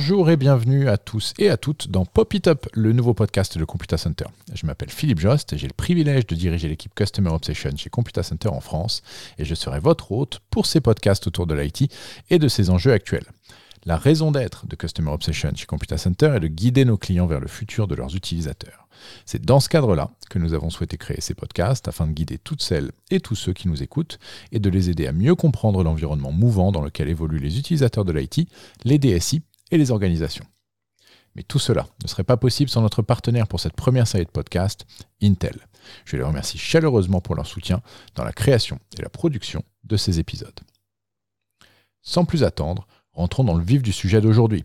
Bonjour et bienvenue à tous et à toutes dans Pop It Up, le nouveau podcast de Computa Center. Je m'appelle Philippe Jost et j'ai le privilège de diriger l'équipe Customer Obsession chez Computa Center en France et je serai votre hôte pour ces podcasts autour de l'IT et de ses enjeux actuels. La raison d'être de Customer Obsession chez Computa Center est de guider nos clients vers le futur de leurs utilisateurs. C'est dans ce cadre-là que nous avons souhaité créer ces podcasts afin de guider toutes celles et tous ceux qui nous écoutent et de les aider à mieux comprendre l'environnement mouvant dans lequel évoluent les utilisateurs de l'IT, les DSI et les organisations. Mais tout cela ne serait pas possible sans notre partenaire pour cette première série de podcasts, Intel. Je les remercie chaleureusement pour leur soutien dans la création et la production de ces épisodes. Sans plus attendre, rentrons dans le vif du sujet d'aujourd'hui.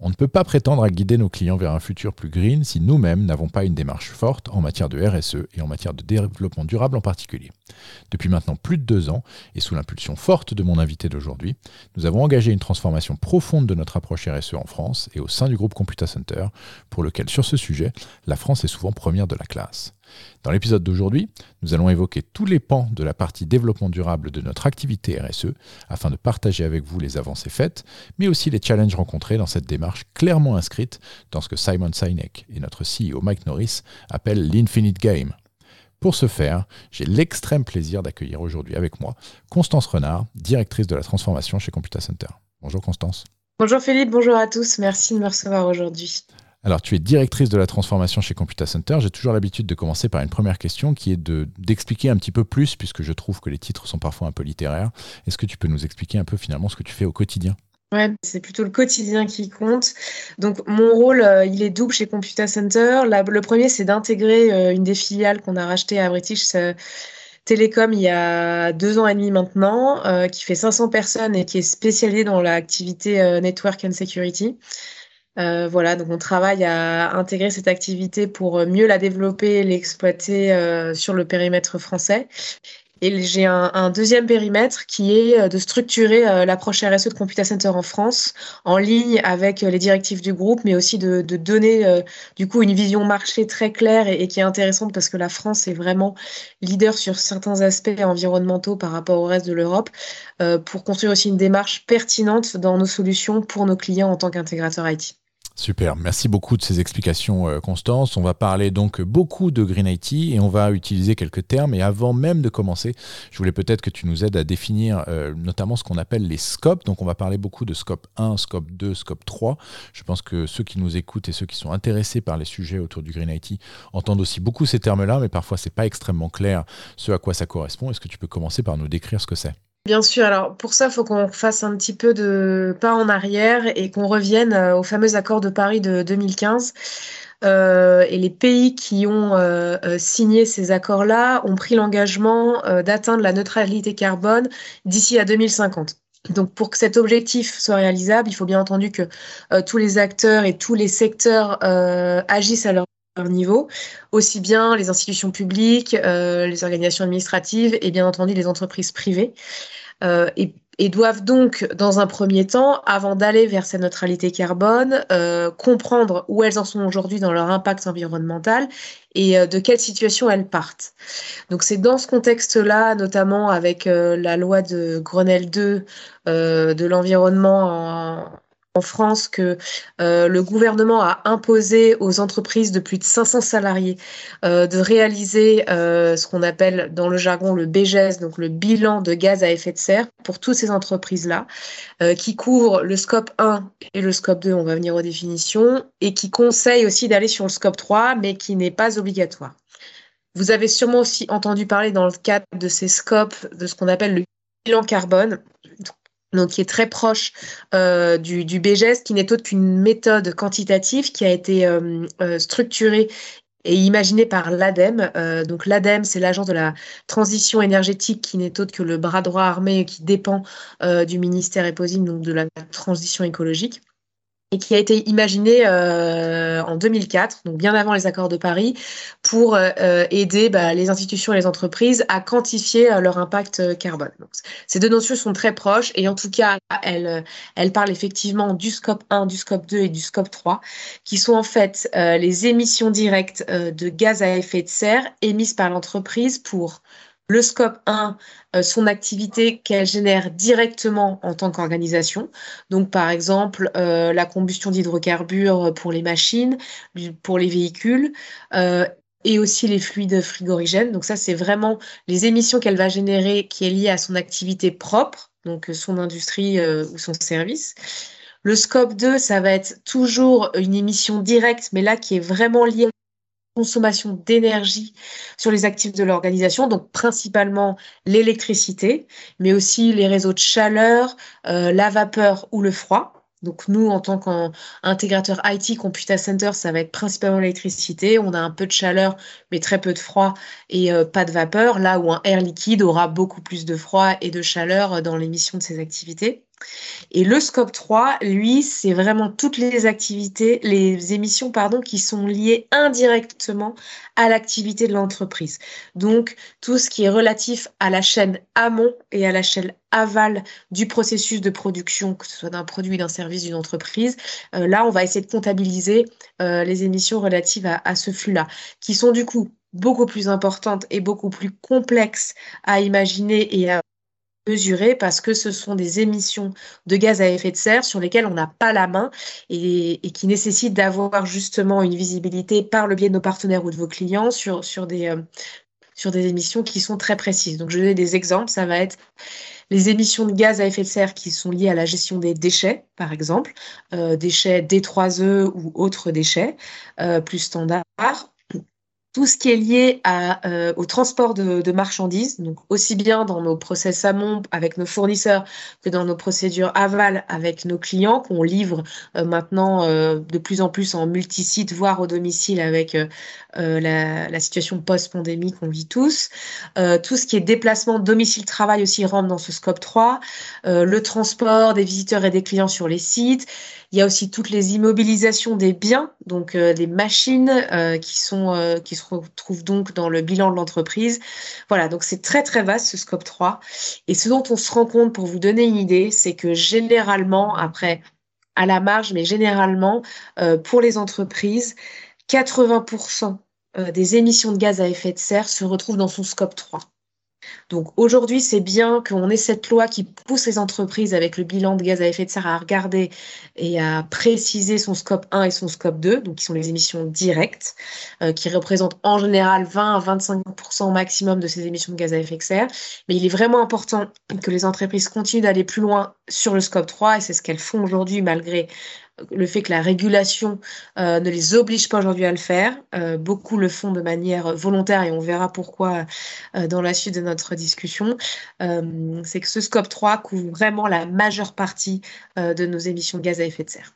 On ne peut pas prétendre à guider nos clients vers un futur plus green si nous-mêmes n'avons pas une démarche forte en matière de RSE et en matière de développement durable en particulier. Depuis maintenant plus de deux ans, et sous l'impulsion forte de mon invité d'aujourd'hui, nous avons engagé une transformation profonde de notre approche RSE en France et au sein du groupe Computa Center, pour lequel sur ce sujet, la France est souvent première de la classe. Dans l'épisode d'aujourd'hui, nous allons évoquer tous les pans de la partie développement durable de notre activité RSE afin de partager avec vous les avancées faites, mais aussi les challenges rencontrés dans cette démarche clairement inscrite dans ce que Simon Sinek et notre CEO Mike Norris appellent l'Infinite Game. Pour ce faire, j'ai l'extrême plaisir d'accueillir aujourd'hui avec moi Constance Renard, directrice de la transformation chez Computa Center. Bonjour Constance. Bonjour Philippe, bonjour à tous, merci de me recevoir aujourd'hui. Alors, tu es directrice de la transformation chez Computa Center. J'ai toujours l'habitude de commencer par une première question qui est d'expliquer un petit peu plus, puisque je trouve que les titres sont parfois un peu littéraires. Est-ce que tu peux nous expliquer un peu finalement ce que tu fais au quotidien? Ouais, c'est plutôt le quotidien qui compte. Donc mon rôle, euh, il est double chez Computa Center. le premier, c'est d'intégrer euh, une des filiales qu'on a rachetées à British euh, Telecom il y a deux ans et demi maintenant, qui fait 500 personnes et qui est spécialisée dans l'activité Network and Security. Euh, voilà, donc on travaille à intégrer cette activité pour mieux la développer, l'exploiter euh, sur le périmètre français. Et j'ai un, deuxième périmètre qui est euh, de structurer l'approche RSE de Computa Center en France, en ligne avec les directives du groupe, mais aussi de, donner du coup une vision marché très claire et, qui est intéressante parce que la France est vraiment leader sur certains aspects environnementaux par rapport au reste de l'Europe, pour construire aussi une démarche pertinente dans nos solutions pour nos clients en tant qu'intégrateur IT. Super, merci beaucoup de ces explications euh, Constance. On va parler donc beaucoup de Green IT et on va utiliser quelques termes. Et avant même de commencer, je voulais peut-être que tu nous aides à définir euh, notamment ce qu'on appelle les scopes. Donc on va parler beaucoup de scope 1, scope 2, scope 3. Je pense que ceux qui nous écoutent et ceux qui sont intéressés par les sujets autour du Green IT entendent aussi beaucoup ces termes-là, mais parfois c'est pas extrêmement clair ce à quoi ça correspond. Est-ce que tu peux commencer par nous décrire ce que c'est? Bien sûr, alors pour ça, il faut qu'on fasse un petit peu de pas en arrière et qu'on revienne euh, au fameux accord de Paris de 2015. Euh, et les pays qui ont euh, signé ces accords-là ont pris l'engagement d'atteindre la neutralité carbone d'ici à 2050. Donc pour que cet objectif soit réalisable, il faut bien entendu que tous les acteurs et tous les secteurs agissent à leur niveau, aussi bien les institutions publiques, les organisations administratives et bien entendu les entreprises privées. Euh, et, doivent donc, dans un premier temps, avant d'aller vers cette neutralité carbone, euh, comprendre où elles en sont aujourd'hui dans leur impact environnemental et euh, de quelle situation elles partent. Donc c'est dans ce contexte-là, notamment avec la loi de Grenelle 2 de l'environnement en en France que euh, le gouvernement a imposé aux entreprises de plus de 500 salariés euh, de réaliser euh, ce qu'on appelle dans le jargon le BGS, donc le bilan de gaz à effet de serre pour toutes ces entreprises-là, qui couvre le scope 1 et le scope 2, on va venir aux définitions, et qui conseille aussi d'aller sur le scope 3, mais qui n'est pas obligatoire. Vous avez sûrement aussi entendu parler dans le cadre de ces scopes de ce qu'on appelle le bilan carbone donc qui est très proche euh, du, du qui n'est autre qu'une méthode quantitative qui a été euh, euh, structurée et imaginée par l'ADEME. donc l'ADEME, c'est l'agence de la transition énergétique qui n'est autre que le bras droit armé qui dépend du ministère EPOSIM, donc de la transition écologique et qui a été imaginé euh, en 2004, donc bien avant les accords de Paris, pour euh, aider bah, les institutions et les entreprises à quantifier euh, leur impact carbone. Ces deux notions sont très proches et en tout cas, elles parlent effectivement du scope 1, du scope 2 et du scope 3, qui sont en fait les émissions directes de gaz à effet de serre émises par l'entreprise pour le scope 1, euh, son activité qu'elle génère directement en tant qu'organisation. Donc, par exemple, euh, la combustion d'hydrocarbures pour les machines, pour les véhicules. Euh, et aussi les fluides frigorigènes. Donc ça, c'est vraiment les émissions qu'elle va générer qui est liée à son activité propre, donc son industrie ou son service. Le scope 2, ça va être toujours une émission directe, mais là qui est vraiment liée consommation d'énergie sur les actifs de l'organisation, donc principalement l'électricité, mais aussi les réseaux de chaleur, euh, la vapeur ou le froid. Donc nous, en tant qu'intégrateur IT Computer Center, ça va être principalement l'électricité. On a un peu de chaleur, mais très peu de froid et euh, pas de vapeur, là où un air liquide aura beaucoup plus de froid et de chaleur dans l'émission de ces activités. Et le scope 3, lui, c'est vraiment toutes les activités, les émissions, qui sont liées indirectement à l'activité de l'entreprise. Donc, tout ce qui est relatif à la chaîne amont et à la chaîne aval du processus de production, que ce soit d'un produit, d'un service, d'une entreprise. Euh, là, on va essayer de comptabiliser euh, les émissions relatives à, à ce flux-là, qui sont du coup beaucoup plus importantes et beaucoup plus complexes à imaginer et à mesurer parce que ce sont des émissions de gaz à effet de serre sur lesquelles on n'a pas la main et, qui nécessitent d'avoir justement une visibilité par le biais de nos partenaires ou de vos clients sur, des, euh, sur des émissions qui sont très précises. Donc je vais donner des exemples, ça va être les émissions de gaz à effet de serre qui sont liées à la gestion des déchets, par exemple, euh, déchets D3E ou autres déchets euh, plus standards tout ce qui est lié euh, au transport de, marchandises, donc aussi bien dans nos process amont avec nos fournisseurs que dans nos procédures aval avec nos clients qu'on livre euh, maintenant euh, de plus en plus en multisite, voire au domicile avec la, situation post-pandémie qu'on vit tous. tout ce qui est déplacement domicile-travail aussi rentre dans ce scope 3. le transport des visiteurs et des clients sur les sites. Il y a aussi toutes les immobilisations des biens, donc des machines qui sont qui se retrouve donc dans le bilan de l'entreprise. Voilà, donc c'est très très vaste ce scope 3. Et ce dont on se rend compte, pour vous donner une idée, c'est que généralement, après, à la marge, mais généralement, euh, pour les entreprises, 80% euh, des émissions de gaz à effet de serre se retrouvent dans son scope 3. Donc aujourd'hui, c'est bien qu'on ait cette loi qui pousse les entreprises avec le bilan de gaz à effet de serre à regarder et à préciser son scope 1 et son scope 2, donc qui sont les émissions directes, euh, qui représentent en général 20 à 25 au maximum de ces émissions de gaz à effet de serre. Mais il est vraiment important que les entreprises continuent d'aller plus loin sur le scope 3 et c'est ce qu'elles font aujourd'hui malgré le fait que la régulation euh, ne les oblige pas aujourd'hui à le faire. Euh, beaucoup le font de manière volontaire et on verra pourquoi euh, dans la suite de notre discussion. c'est que ce scope 3 couvre vraiment la majeure partie de nos émissions de gaz à effet de serre.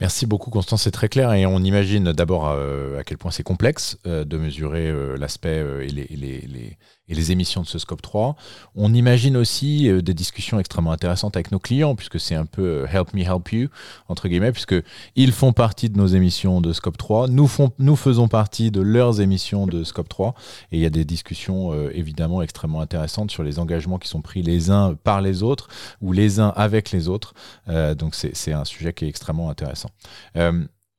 Merci beaucoup Constance, c'est très clair et on imagine d'abord à quel point c'est complexe de mesurer l'aspect et les et les émissions de ce scope 3. On imagine aussi euh, des discussions extrêmement intéressantes avec nos clients, puisque c'est un peu euh, help me help you, entre guillemets, puisque ils font partie de nos émissions de scope 3, nous, faisons partie de leurs émissions de scope 3, et il y a des discussions euh, évidemment extrêmement intéressantes sur les engagements qui sont pris les uns par les autres, ou les uns avec les autres. donc c'est un sujet qui est extrêmement intéressant.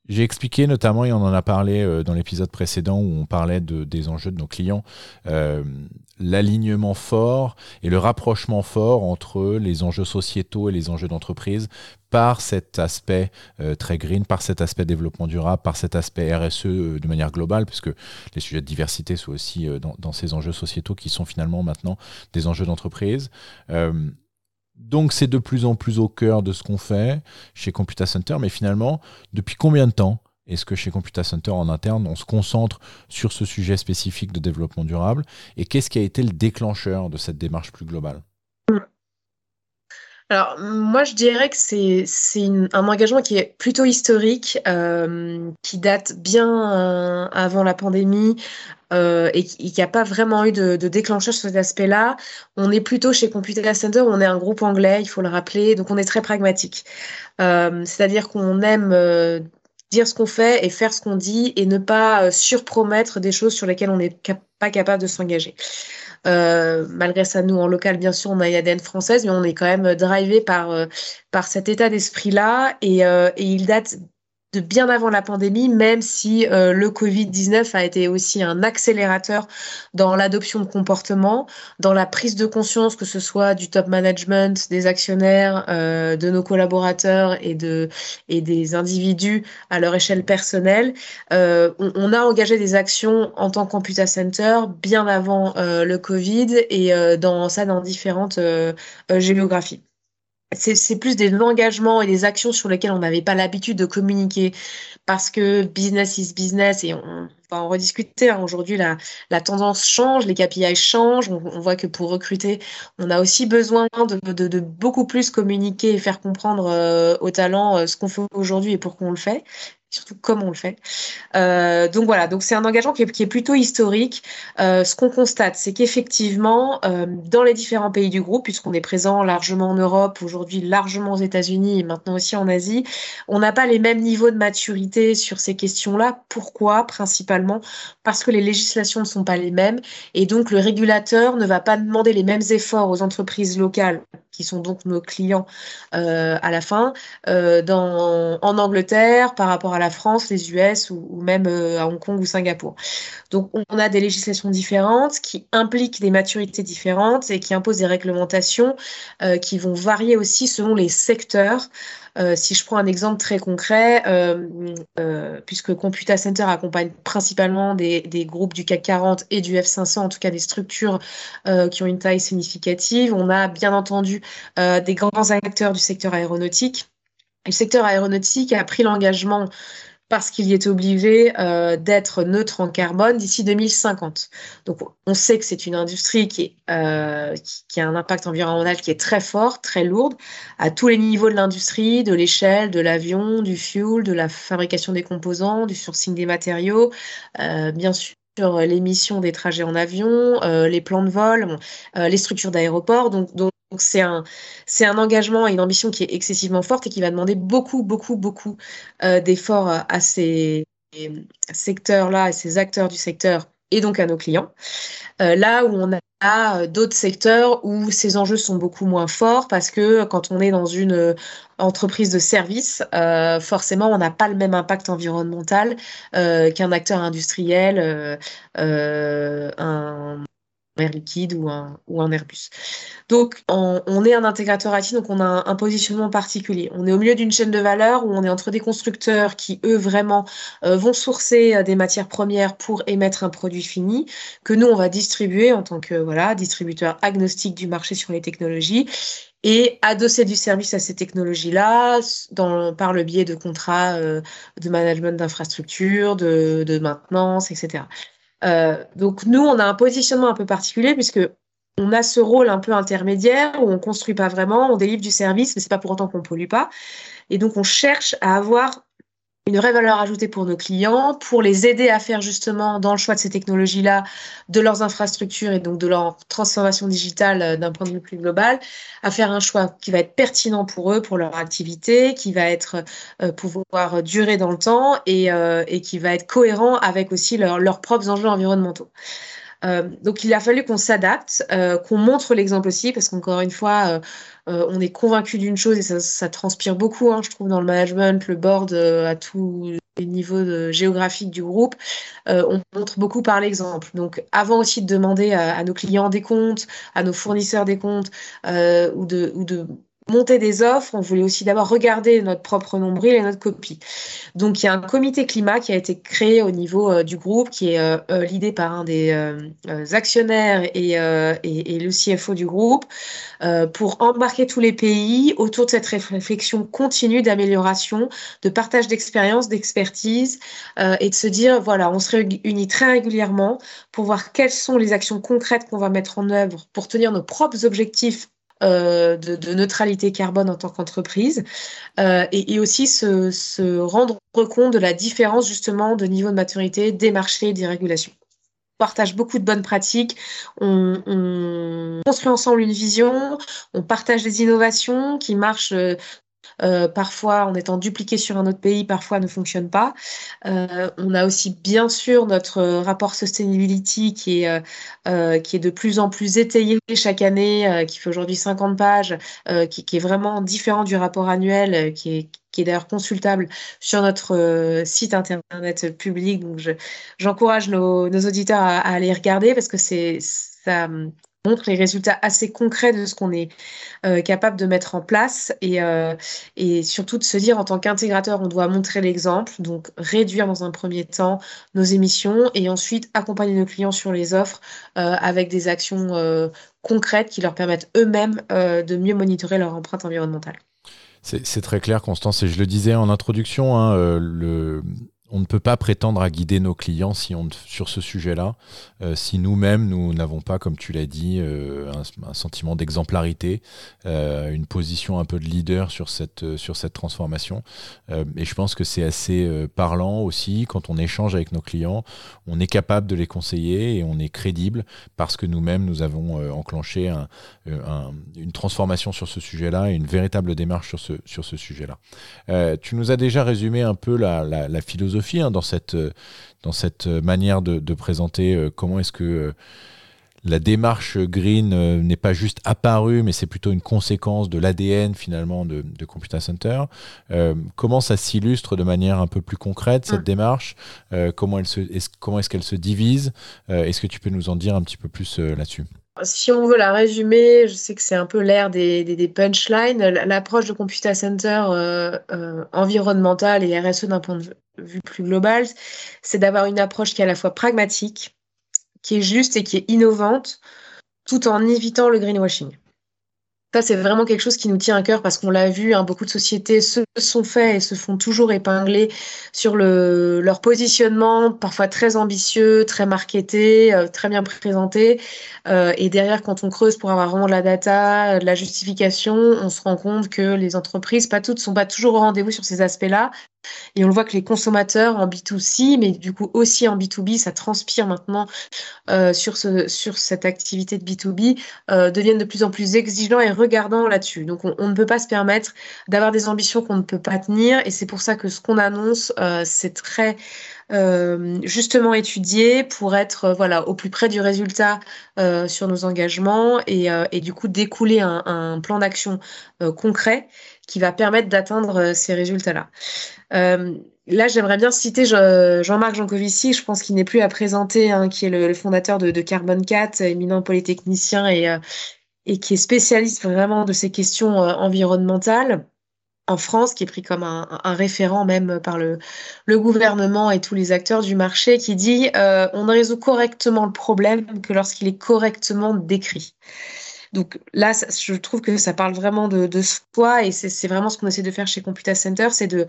J'ai expliqué notamment, et on en a parlé euh, dans l'épisode précédent où on parlait de, des enjeux de nos clients, euh, l'alignement fort et le rapprochement fort entre les enjeux sociétaux et les enjeux d'entreprise par cet aspect euh, très green, par cet aspect développement durable, par cet aspect RSE de manière globale, puisque les sujets de diversité sont aussi dans, dans, ces enjeux sociétaux qui sont finalement maintenant des enjeux d'entreprise. Donc c'est de plus en plus au cœur de ce qu'on fait chez Computa Center, mais finalement, depuis combien de temps est-ce que chez Computa Center en interne, on se concentre sur ce sujet spécifique de développement durable? Et qu'est-ce qui a été le déclencheur de cette démarche plus globale? Alors, moi, je dirais que c'est un engagement qui est plutôt historique, euh, qui date bien euh, avant la pandémie euh, et qui n'a pas vraiment eu de, de, déclencheur sur cet aspect-là. On est plutôt chez Computer Center, on est un groupe anglais, il faut le rappeler, donc on est très pragmatique. C'est-à-dire qu'on aime dire ce qu'on fait et faire ce qu'on dit et ne pas surpromettre des choses sur lesquelles on n'est pas capable de s'engager. Euh, malgré ça, nous, en local, bien sûr, on a une ADN française, mais on est quand même drivé par, euh, par cet état d'esprit-là. Et, euh, et, il date bien avant la pandémie, même si euh, le Covid-19 a été aussi un accélérateur dans l'adoption de comportements, dans la prise de conscience, que ce soit du top management, des actionnaires, euh, de nos collaborateurs et, de, et des individus à leur échelle personnelle. Euh, on, a engagé des actions en tant que Center bien avant le Covid et dans ça dans différentes géographies c'est plus des engagements et des actions sur lesquelles on n'avait pas l'habitude de communiquer parce que business is business et on va en rediscuter. Hein. Aujourd'hui, la, tendance change, les KPI changent. On, voit que pour recruter, on a aussi besoin de beaucoup plus communiquer et faire comprendre euh, aux talents euh, ce qu'on fait aujourd'hui et pourquoi on le fait surtout comment on le fait. Euh, donc voilà, donc c'est un engagement qui est, plutôt historique. Euh, ce qu'on constate, c'est qu'effectivement, euh, dans les différents pays du groupe, puisqu'on est présent largement en Europe, aujourd'hui largement aux États-Unis et maintenant aussi en Asie, on n'a pas les mêmes niveaux de maturité sur ces questions-là. Pourquoi? Principalement parce que les législations ne sont pas les mêmes et donc le régulateur ne va pas demander les mêmes efforts aux entreprises locales qui sont donc nos clients à la fin, dans, en Angleterre par rapport à la France, les US ou, même euh, à Hong Kong ou Singapour. Donc on a des législations différentes qui impliquent des maturités différentes et qui imposent des réglementations euh, qui vont varier aussi selon les secteurs. Euh, si je prends un exemple très concret, puisque Computa Center accompagne principalement des, des, groupes du CAC 40 et du F500, en tout cas des structures qui ont une taille significative, on a bien entendu des grands acteurs du secteur aéronautique. Le secteur aéronautique a pris l'engagement parce qu'il y est obligé euh, d'être neutre en carbone d'ici 2050. Donc, on sait que c'est une industrie euh, qui, a un impact environnemental qui est très fort, très lourde, à tous les niveaux de l'industrie, de l'échelle, de l'avion, du fuel, de la fabrication des composants, du sourcing des matériaux, euh, bien sûr l'émission des trajets en avion, les plans de vol, les structures d'aéroport. Donc, donc donc c'est un, engagement et une ambition qui est excessivement forte et qui va demander beaucoup, beaucoup, beaucoup euh, d'efforts à ces secteurs-là, à ces acteurs du secteur et donc à nos clients. Euh, là où on a euh, d'autres secteurs où ces enjeux sont beaucoup moins forts parce que quand on est dans une euh, entreprise de service, euh, forcément on n'a pas le même impact environnemental euh, qu'un acteur industriel, euh, Air Liquide ou un, ou un Airbus. Donc, on, est un intégrateur IT, donc on a un, positionnement particulier. On est au milieu d'une chaîne de valeur où on est entre des constructeurs qui, eux, vraiment euh, vont sourcer euh, des matières premières pour émettre un produit fini, que nous, on va distribuer en tant que voilà distributeur agnostique du marché sur les technologies et adosser du service à ces technologies-là par le biais de contrats euh, de management d'infrastructures, de maintenance, etc. Euh, donc nous, on a un positionnement un peu particulier puisque on a ce rôle un peu intermédiaire où on construit pas vraiment, on délivre du service, mais c'est pas pour autant qu'on pollue pas. Et donc on cherche à avoir une vraie valeur ajoutée pour nos clients, pour les aider à faire justement dans le choix de ces technologies-là, de leurs infrastructures et donc de leur transformation digitale euh, d'un point de vue plus global, à faire un choix qui va être pertinent pour eux, pour leur activité, qui va être euh, pouvoir durer dans le temps et, euh, et qui va être cohérent avec aussi leur, leurs propres enjeux environnementaux. Euh, donc il a fallu qu'on s'adapte, euh, qu'on montre l'exemple aussi, parce qu'encore une fois, euh, on est convaincu d'une chose et ça, transpire beaucoup, hein, je trouve, dans le management, le board à tous les niveaux géographiques du groupe. on montre beaucoup par l'exemple. Donc avant aussi de demander à, nos clients des comptes, à nos fournisseurs des comptes, ou de monter des offres, on voulait aussi d'abord regarder notre propre nombril et notre copie. Donc il y a un comité climat qui a été créé au niveau euh, du groupe, qui est euh, euh par un des euh, euh actionnaires et, et, et, le CFO du groupe, pour embarquer tous les pays autour de cette réflexion continue d'amélioration, de partage d'expérience, d'expertise, et de se dire, voilà, on se réunit très régulièrement pour voir quelles sont les actions concrètes qu'on va mettre en œuvre pour tenir nos propres objectifs euh, de, de, neutralité carbone en tant qu'entreprise euh, et, et, aussi se, se, rendre compte de la différence justement de niveau de maturité des marchés et des régulations. On partage beaucoup de bonnes pratiques, on, on construit ensemble une vision, on partage des innovations qui marchent euh, parfois en étant dupliqué sur un autre pays, parfois ne fonctionne pas. Euh, on a aussi bien sûr notre rapport sustainability qui est, euh, qui est de plus en plus étayé chaque année, qui fait aujourd'hui 50 pages, qui, est vraiment différent du rapport annuel, qui est qui est d'ailleurs consultable sur notre site internet public. Donc, j'encourage nos, nos, auditeurs à, à, aller regarder parce que c'est ça, montre les résultats assez concrets de ce qu'on est euh, capable de mettre en place et, euh, et surtout de se dire en tant qu'intégrateur, on doit montrer l'exemple, donc réduire dans un premier temps nos émissions et ensuite accompagner nos clients sur les offres euh, avec des actions concrètes qui leur permettent eux-mêmes de mieux monitorer leur empreinte environnementale. C'est très clair, Constance, et je le disais en introduction, hein, le, on ne peut pas prétendre à guider nos clients si on, sur ce sujet-là, euh, si nous-mêmes, nous n'avons pas, comme tu l'as dit, euh, un, sentiment d'exemplarité, euh, une position un peu de leader sur cette, sur cette transformation. et je pense que c'est assez parlant aussi quand on échange avec nos clients, on est capable de les conseiller et on est crédible parce que nous-mêmes, nous avons enclenché une transformation sur ce sujet-là et une véritable démarche sur ce, sur ce sujet-là. tu nous as déjà résumé un peu la, la philosophie Hein, dans, cette, euh, dans cette manière de, présenter euh, comment est-ce que euh, la démarche green n'est pas juste apparue, mais c'est plutôt une conséquence de l'ADN finalement de, Computer Center. comment ça s'illustre de manière un peu plus concrète cette mm. démarche? Comment elle se, est comment est-ce qu'elle se divise? Est-ce que tu peux nous en dire un petit peu plus là-dessus? Si on veut la résumer, je sais que c'est un peu l'ère des, punchlines. L'approche de Computer Center euh, euh, environnementale et RSE d'un point de vue plus global, c'est d'avoir une approche qui est à la fois pragmatique, qui est juste et qui est innovante, tout en évitant le greenwashing. C'est vraiment quelque chose qui nous tient à cœur parce qu'on l'a vu, hein, beaucoup de sociétés se sont faits et se font toujours épingler sur le, leur positionnement, parfois très ambitieux, très marketé, euh, très bien présenté. Euh, et derrière, quand on creuse pour avoir vraiment de la data, de la justification, on se rend compte que les entreprises, pas toutes, sont pas toujours au rendez-vous sur ces aspects-là. Et on le voit que les consommateurs en B2C, mais du coup aussi en B2B, ça transpire maintenant euh, sur, ce, sur cette activité de B2B, euh, deviennent de plus en plus exigeants et regardants là-dessus. Donc on, ne peut pas se permettre d'avoir des ambitions qu'on ne peut pas tenir. Et c'est pour ça que ce qu'on annonce, euh, c'est très justement étudié pour être au plus près du résultat sur nos engagements et, du coup découler un plan d'action concret qui va permettre d'atteindre ces résultats-là. Là, j'aimerais bien citer Jean-Marc Jancovici, je pense qu'il n'est plus à présenter, hein, qui est le, fondateur de, Carbon 4, éminent polytechnicien et, et qui est spécialiste vraiment de ces questions environnementales en France, qui est pris comme un, référent même par le, gouvernement et tous les acteurs du marché, qui dit euh, on ne résout correctement le problème que lorsqu'il est correctement décrit. Donc là, je trouve que ça parle vraiment de, de soi et c'est vraiment ce qu'on essaie de faire chez Computa Center, c'est de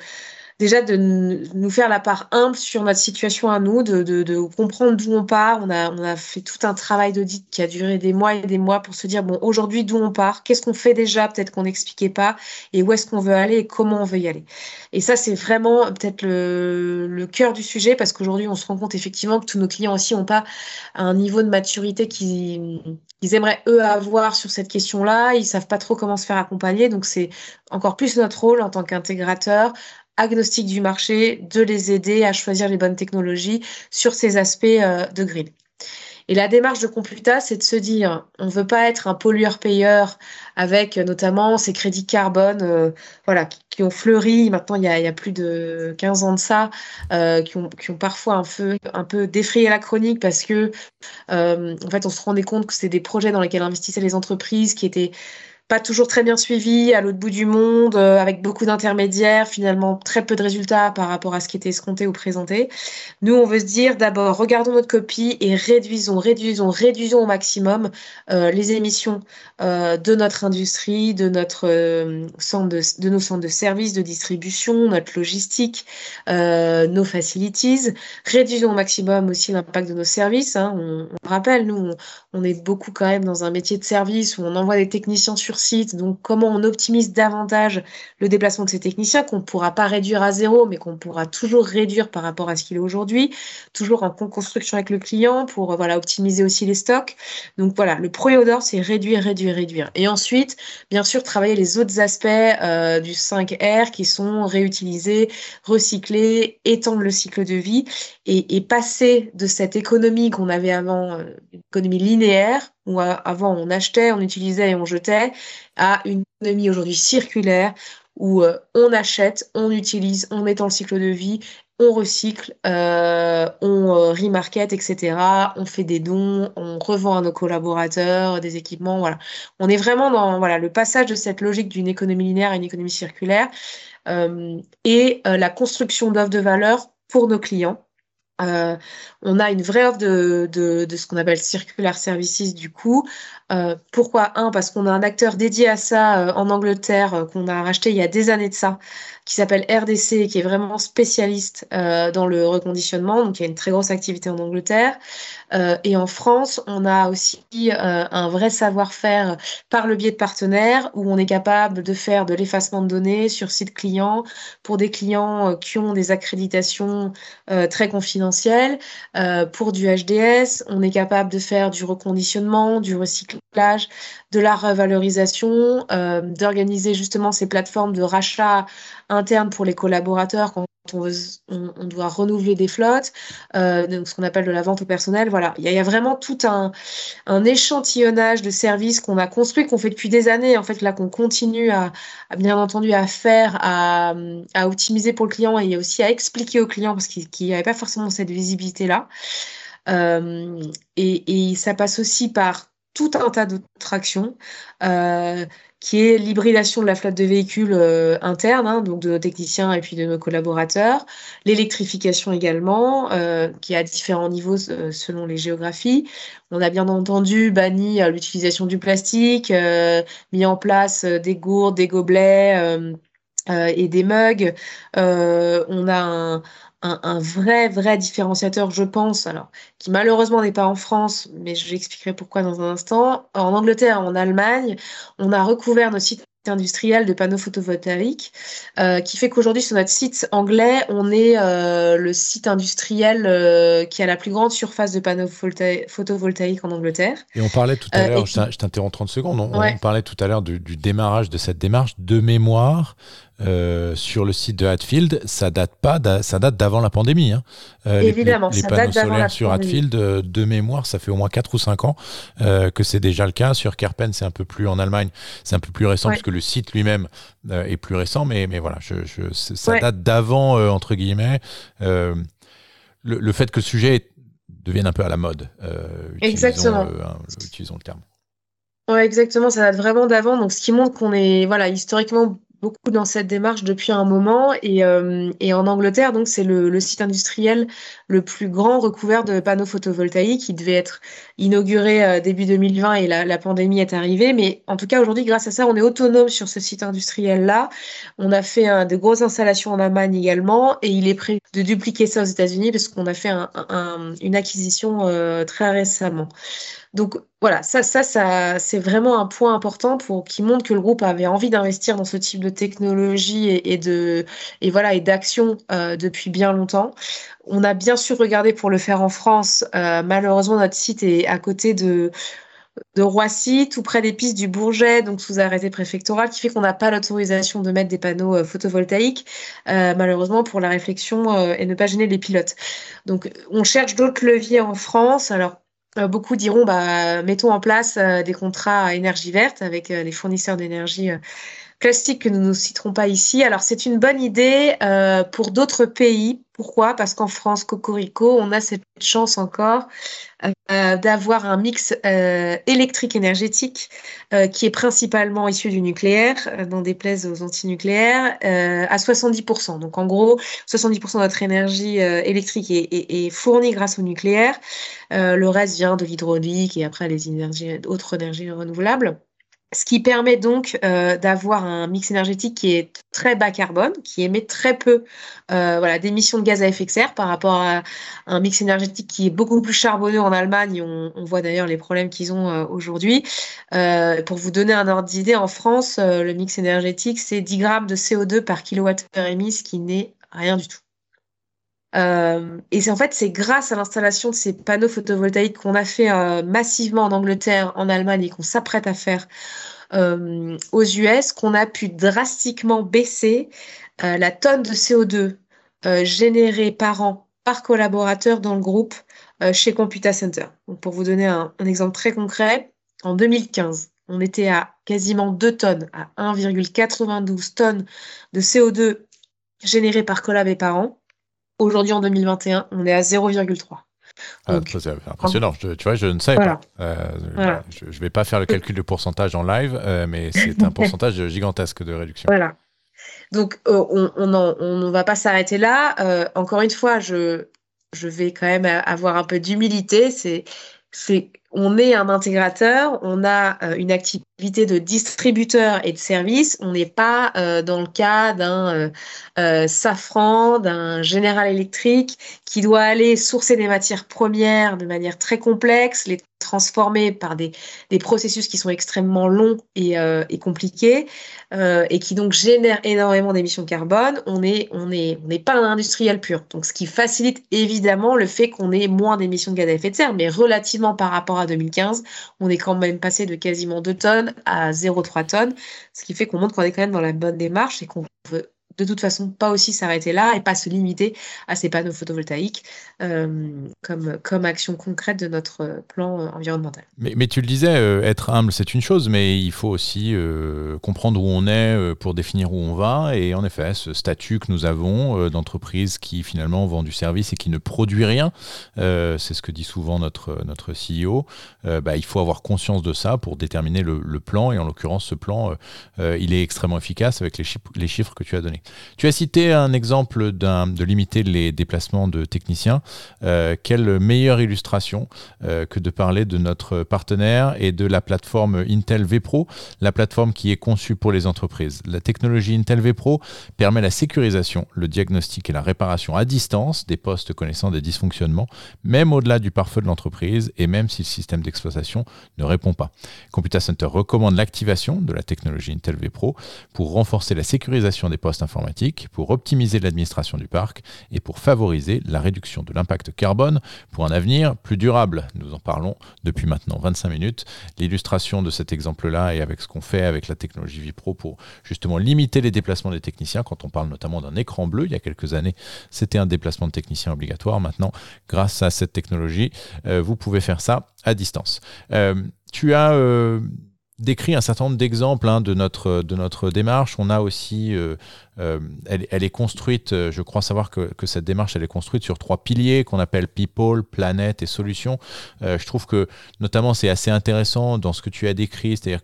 déjà de nous faire la part humble sur notre situation à nous, de, comprendre d'où on part. On a, fait tout un travail d'audit qui a duré des mois et des mois pour se dire, bon, aujourd'hui, d'où on part, qu'est-ce qu'on fait déjà, peut-être qu'on n'expliquait pas, et où est-ce qu'on veut aller et comment on veut y aller? Et ça, c'est vraiment peut-être le, cœur du sujet, parce qu'aujourd'hui, on se rend compte effectivement que tous nos clients aussi n'ont pas un niveau de maturité qu'ils aimeraient eux avoir sur cette question-là. Ils savent pas trop comment se faire accompagner. Donc c'est encore plus notre rôle en tant qu'intégrateur agnostique du marché, de les aider à choisir les bonnes technologies sur ces aspects euh, de grid. Et la démarche de Computa, c'est de se dire, on ne veut pas être un pollueur-payeur avec notamment ces crédits carbone euh, voilà, qui, ont fleuri, maintenant il y, a, plus de 15 ans de ça, euh, qui, ont, qui, ont, parfois un peu, un peu défrayé la chronique parce que en fait on se rendait compte que c'est des projets dans lesquels investissaient les entreprises qui étaient pas toujours très bien suivi, à l'autre bout du monde, euh, avec beaucoup d'intermédiaires, finalement très peu de résultats par rapport à ce qui était escompté ou présenté. Nous, on veut se dire d'abord, regardons notre copie et réduisons, réduisons, réduisons au maximum euh, les émissions euh, de notre industrie, de notre centre de, nos centres de services, de distribution, notre logistique, nos facilities. Réduisons au maximum aussi l'impact de nos services. Hein. On, rappelle, nous, on est beaucoup quand même dans un métier de service où on envoie des techniciens sur site, donc comment on optimise davantage le déplacement de ces techniciens, qu'on ne pourra pas réduire à zéro, mais qu'on pourra toujours réduire par rapport à ce qu'il est aujourd'hui, toujours en construction avec le client pour voilà, optimiser aussi les stocks. Donc voilà, le premier d'or, c'est réduire, réduire, réduire. Et ensuite, bien sûr, travailler les autres aspects euh, du 5R qui sont réutilisés, recyclés, étendre le cycle de vie et, passer de cette économie qu'on avait avant, euh, une économie linéaire, où avant on achetait, on utilisait et on jetait, à une économie aujourd'hui circulaire où euh, on achète, on utilise, on étend le cycle de vie on recycle, euh, on euh, remarket, etc. On fait des dons, on revend à nos collaborateurs des équipements. Voilà, on est vraiment dans voilà le passage de cette logique d'une économie linéaire à une économie circulaire euh, et la construction d'offres de valeur pour nos clients. On a une vraie offre de, ce qu'on appelle circular services du coup. pourquoi? Un, parce qu'on a un acteur dédié à ça en Angleterre qu'on a racheté il y a des années de ça, qui s'appelle RDC, qui est vraiment spécialiste euh, dans le reconditionnement, donc il y a une très grosse activité en Angleterre. Euh, et en France, on a aussi euh, un vrai savoir-faire par le biais de partenaires, où on est capable de faire de l'effacement de données sur site client pour des clients qui ont des accréditations très confidentielles. pour du HDS, on est capable de faire du reconditionnement, du recyclage, de la revalorisation, d'organiser justement ces plateformes de rachat interne pour les collaborateurs quand on, doit renouveler des flottes, euh, donc ce qu'on appelle de la vente au personnel. Voilà, il y, a vraiment tout un, échantillonnage de services qu'on a construit, qu'on fait depuis des années, en fait, là, qu'on continue à, bien entendu à faire, à, optimiser pour le client et aussi à expliquer au client parce qu'il n'y avait pas forcément cette visibilité-là. Euh, et, ça passe aussi par tout un tas d'autres actions. Euh, qui est l'hybridation de la flotte de véhicules euh, interne, hein, donc de nos techniciens et puis de nos collaborateurs, l'électrification également, euh, qui est à différents niveaux selon les géographies. On a bien entendu banni l'utilisation du plastique, mis en place des gourdes, des gobelets et des mugs. on a un, un, vrai, vrai différenciateur, je pense, alors, qui malheureusement n'est pas en France, mais j'expliquerai pourquoi dans un instant. En Angleterre, en Allemagne, on a recouvert nos sites industriels de panneaux photovoltaïques, euh, qui fait qu'aujourd'hui, sur notre site anglais, on est euh, le site industriel euh, qui a la plus grande surface de panneaux photovoltaïques en Angleterre. Et on parlait tout à l'heure, je t'interromps 30 secondes, on, parlait tout à l'heure du, du, démarrage de cette démarche de mémoire. Euh, sur le site de Hatfield, ça date pas, ça date d'avant la pandémie. Hein. Euh, Évidemment, les, panneaux solaires sur Hatfield, euh, de mémoire, ça fait au moins 4 ou 5 ans que c'est déjà le cas. Sur Kerpen, c'est un peu plus en Allemagne, c'est un peu plus récent puisque le site lui-même est plus récent, mais, mais voilà, je, ça date d'avant entre guillemets. Le, fait que le sujet devienne un peu à la mode. exactement. utilisons le terme. Ouais, exactement, ça date vraiment d'avant. Donc, ce qui montre qu'on est, voilà, historiquement beaucoup dans cette démarche depuis un moment. Et, euh, et en Angleterre, donc, c'est le, le, site industriel le plus grand recouvert de panneaux photovoltaïques. qui devait être inauguré euh, début 2020 et la, pandémie est arrivée. Mais en tout cas, aujourd'hui, grâce à ça, on est autonome sur ce site industriel-là. On a fait un, de grosses installations en Allemagne également et il est prêt de dupliquer ça aux États-Unis parce qu'on a fait un, un, une acquisition euh, très récemment. Donc voilà, ça, ça, c'est vraiment un point important qui montre que le groupe avait envie d'investir dans ce type de technologie et, de et voilà et d'action euh, depuis bien longtemps. On a bien sûr regardé pour le faire en France. Euh, malheureusement, notre site est à côté de Roissy, tout près des pistes du Bourget, donc sous arrêté préfectoral, qui fait qu'on n'a pas l'autorisation de mettre des panneaux euh, photovoltaïques, malheureusement pour la réflexion et ne pas gêner les pilotes. Donc on cherche d'autres leviers en France. Alors euh, beaucoup diront, bah, mettons en place euh, des contrats à énergie verte avec euh, les fournisseurs d'énergie classiques que nous ne citerons pas ici. Alors c'est une bonne idée pour d'autres pays. Pourquoi? Parce qu'en France, Cocorico, on a cette chance encore euh, d'avoir un mix euh, électrique énergétique euh, qui est principalement issu du nucléaire, dans des plaies aux antinucléaires, à 70%. Donc en gros, 70% de notre énergie électrique est, fournie grâce au nucléaire. le reste vient de l'hydraulique et après les autres énergies renouvelables. Ce qui permet donc euh, d'avoir un mix énergétique qui est très bas carbone, qui émet très peu euh, voilà, d'émissions de gaz à effet de serre par rapport à un mix énergétique qui est beaucoup plus charbonneux en Allemagne. On, voit d'ailleurs les problèmes qu'ils ont euh, aujourd'hui. pour vous donner un ordre d'idée, en France, le mix énergétique, c'est 10 grammes de CO2 par kilowattheure émis, ce qui n'est rien du tout. Euh, et en fait c'est grâce à l'installation de ces panneaux photovoltaïques qu'on a fait euh, massivement en Angleterre, en Allemagne et qu'on s'apprête à faire euh, aux US qu'on a pu drastiquement baisser la tonne de CO2 générée par an par collaborateur dans le groupe chez Computa Center. Donc pour vous donner un, un exemple très concret, en 2015, on était à quasiment 2 tonnes, à 1,92 tonnes de CO2 générées par collab et par an. Aujourd'hui, en 2021, on est à 0,3. Ah, c'est impressionnant. tu vois, je ne savais pas. Euh, je ne vais pas faire le calcul de pourcentage en live, euh, mais c'est un pourcentage gigantesque de réduction. Voilà. Donc, euh, on ne va pas s'arrêter là. encore une fois, je, je vais quand même avoir un peu d'humilité. C'est on est un intégrateur, on a euh, une activité de distributeur et de service. On n'est pas euh, dans le cas d'un euh, Safran, d'un General Electric qui doit aller sourcer des matières premières de manière très complexe, les transformer par des, des processus qui sont extrêmement longs et, et compliqués et qui donc génèrent énormément d'émissions de carbone. On n'est on est, on pas un industriel pur. Donc ce qui facilite évidemment le fait qu'on ait moins d'émissions de gaz à effet de serre, mais relativement par rapport à 2015, on est quand même passé de quasiment 2 tonnes à 0,3 tonnes, ce qui fait qu'on montre qu'on est quand même dans la bonne démarche et qu'on veut de toute façon pas aussi s'arrêter là et pas se limiter à ces panneaux photovoltaïques euh, comme, action concrète de notre plan euh, environnemental. Mais, tu le disais, euh, être humble, c'est une chose, mais il faut aussi comprendre où on est pour définir où on va. Et en effet, ce statut que nous avons d'entreprise qui finalement vend du service et qui ne produit rien, c'est ce que dit souvent notre, notre CEO, bah, il faut avoir conscience de ça pour déterminer le, le plan. Et en l'occurrence, ce plan, il est extrêmement efficace avec les, les chiffres que tu as donnés. Tu as cité un exemple de limiter les déplacements de techniciens. Euh, quelle meilleure illustration euh, que de parler de notre partenaire et de la plateforme Intel vPro, la plateforme qui est conçue pour les entreprises. La technologie Intel vPro permet la sécurisation, le diagnostic et la réparation à distance des postes connaissant des dysfonctionnements, même au-delà du pare-feu de l'entreprise et même si le système d'exploitation ne répond pas. Computer Center recommande l'activation de la technologie Intel vPro pour renforcer la sécurisation des postes informatiques pour optimiser l'administration du parc et pour favoriser la réduction de l'impact carbone pour un avenir plus durable. Nous en parlons depuis maintenant 25 minutes. L'illustration de cet exemple-là est avec ce qu'on fait avec la technologie Vipro pour justement limiter les déplacements des techniciens. Quand on parle notamment d'un écran bleu, il y a quelques années, c'était un déplacement de technicien obligatoire. Maintenant, grâce à cette technologie, euh, vous pouvez faire ça à distance. Euh, tu as euh, décrit un certain nombre d'exemples hein, de, notre, de notre démarche. On a aussi, euh, euh, elle, elle, est construite, euh, je crois savoir que, que, cette démarche, elle est construite sur trois piliers qu'on appelle people, planète et solution. je trouve que notamment c'est assez intéressant dans ce que tu as décrit, c'est-à-dire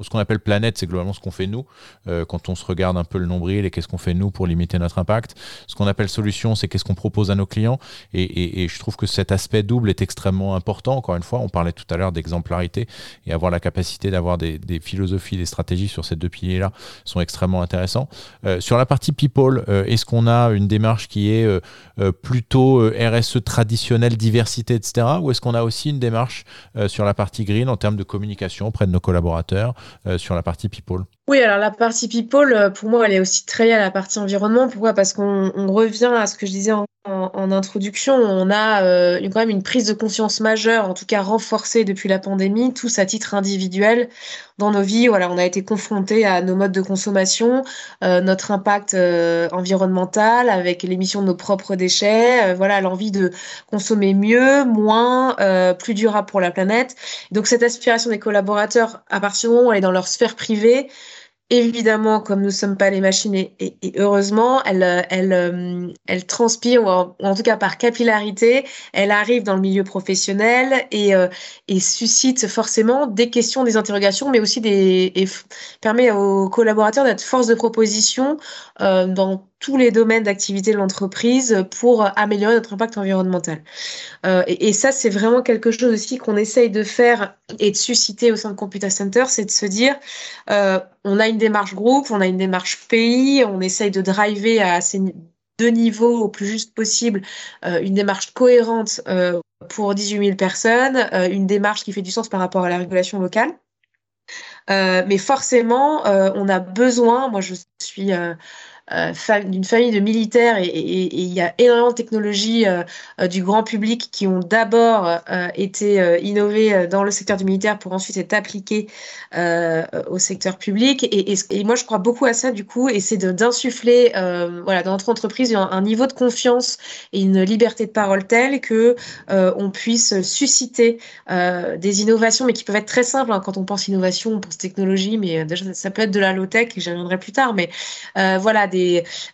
ce qu'on appelle planète, c'est globalement ce qu'on fait nous, euh, quand on se regarde un peu le nombril et qu'est-ce qu'on fait nous pour limiter notre impact. Ce qu'on appelle solution, c'est qu'est-ce qu'on propose à nos clients. Et, je trouve que cet aspect double est extrêmement important. Encore une fois, on parlait tout à l'heure d'exemplarité et avoir la capacité d'avoir des, philosophies, des stratégies sur ces deux piliers-là sont extrêmement intéressants. Euh, sur la partie people, euh, est-ce qu'on a une démarche qui est plutôt RSE traditionnelle, diversité, etc. Ou est-ce qu'on a aussi une démarche sur la partie green en termes de communication auprès de nos collaborateurs sur la partie people Oui, alors la partie people, euh, pour moi, elle est aussi très liée à la partie environnement. Pourquoi? Parce qu'on revient à ce que je disais en, introduction. On a euh, quand même une prise de conscience majeure, en tout cas renforcée depuis la pandémie, tous à titre individuel dans nos vies. Voilà, on a été confrontés à nos modes de consommation, notre impact environnemental avec l'émission de nos propres déchets, voilà, l'envie de consommer mieux, moins, plus durable pour la planète. Donc cette aspiration des collaborateurs, à partir du moment où elle est dans leur sphère privée, évidemment, comme nous ne sommes pas les machines, et, heureusement, elle, elle, euh, elle transpire, ou en, tout cas par capillarité, elle arrive dans le milieu professionnel et, euh, suscite forcément des questions, des interrogations, mais aussi des, et permet aux collaborateurs d'être force de proposition euh, dans tous les domaines d'activité de l'entreprise pour améliorer notre impact environnemental. Euh, et, ça, c'est vraiment quelque chose aussi qu'on essaye de faire et de susciter au sein de Computer Center, c'est de se dire, euh, on a une démarche groupe, on a une démarche pays, on essaye de driver à ces deux niveaux au plus juste possible euh, une démarche cohérente pour 18 000 personnes, une démarche qui fait du sens par rapport à la régulation locale. mais forcément, on a besoin, moi je suis d'une famille de militaires et il y a énormément de technologies euh, euh, du grand public qui ont d'abord été innovées dans le secteur du militaire pour ensuite être appliquées au secteur public. Et, moi, je crois beaucoup à ça du coup, et c'est d'insuffler voilà, dans notre entreprise un, niveau de confiance et une liberté de parole telle que on puisse susciter des innovations, mais qui peuvent être très simples. Hein. Quand on pense innovation, on pense technologie, mais déjà ça peut être de la low tech, et j'y reviendrai plus tard. Mais voilà, des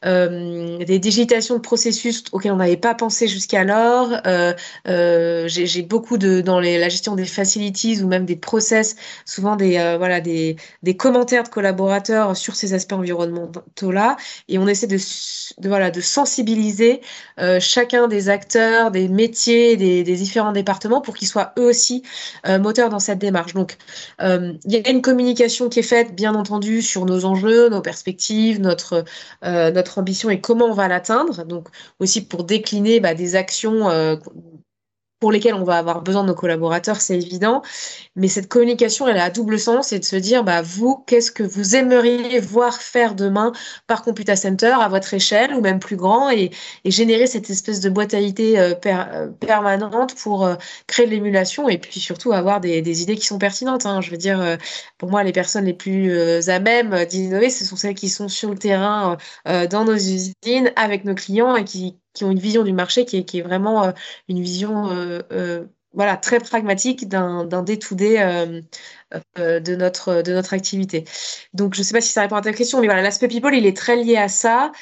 euh, des, digitations de processus auxquels on n'avait pas pensé jusqu'alors. Euh, euh, j'ai beaucoup de dans la gestion des facilities ou même des process, souvent des voilà des, commentaires de collaborateurs sur ces aspects environnementaux là, et on essaie de, voilà de sensibiliser chacun des acteurs, des métiers, des, des différents départements pour qu'ils soient eux aussi moteurs dans cette démarche. Donc il y a une communication qui est faite, bien entendu, sur nos enjeux, nos perspectives, notre notre ambition et comment on va l'atteindre. Donc aussi pour décliner bah, des actions euh, pour lesquels on va avoir besoin de nos collaborateurs, c'est évident. Mais cette communication, elle a à double sens, c'est de se dire, bah, vous, qu'est-ce que vous aimeriez voir faire demain par Computa Center à votre échelle ou même plus grand et, générer cette espèce de boîte à idées euh, euh, permanente pour euh, créer de l'émulation et puis surtout avoir des, idées qui sont pertinentes. Hein. Je veux dire, pour moi, les personnes les plus à même d'innover, ce sont celles qui sont sur le terrain, dans nos usines, avec nos clients et qui qui ont une vision du marché qui est, vraiment euh, une vision euh, euh, voilà, très pragmatique d'un day-to-day de, notre, de notre activité. Donc, je ne sais pas si ça répond à ta question, mais voilà, l'aspect people, il est très lié à ça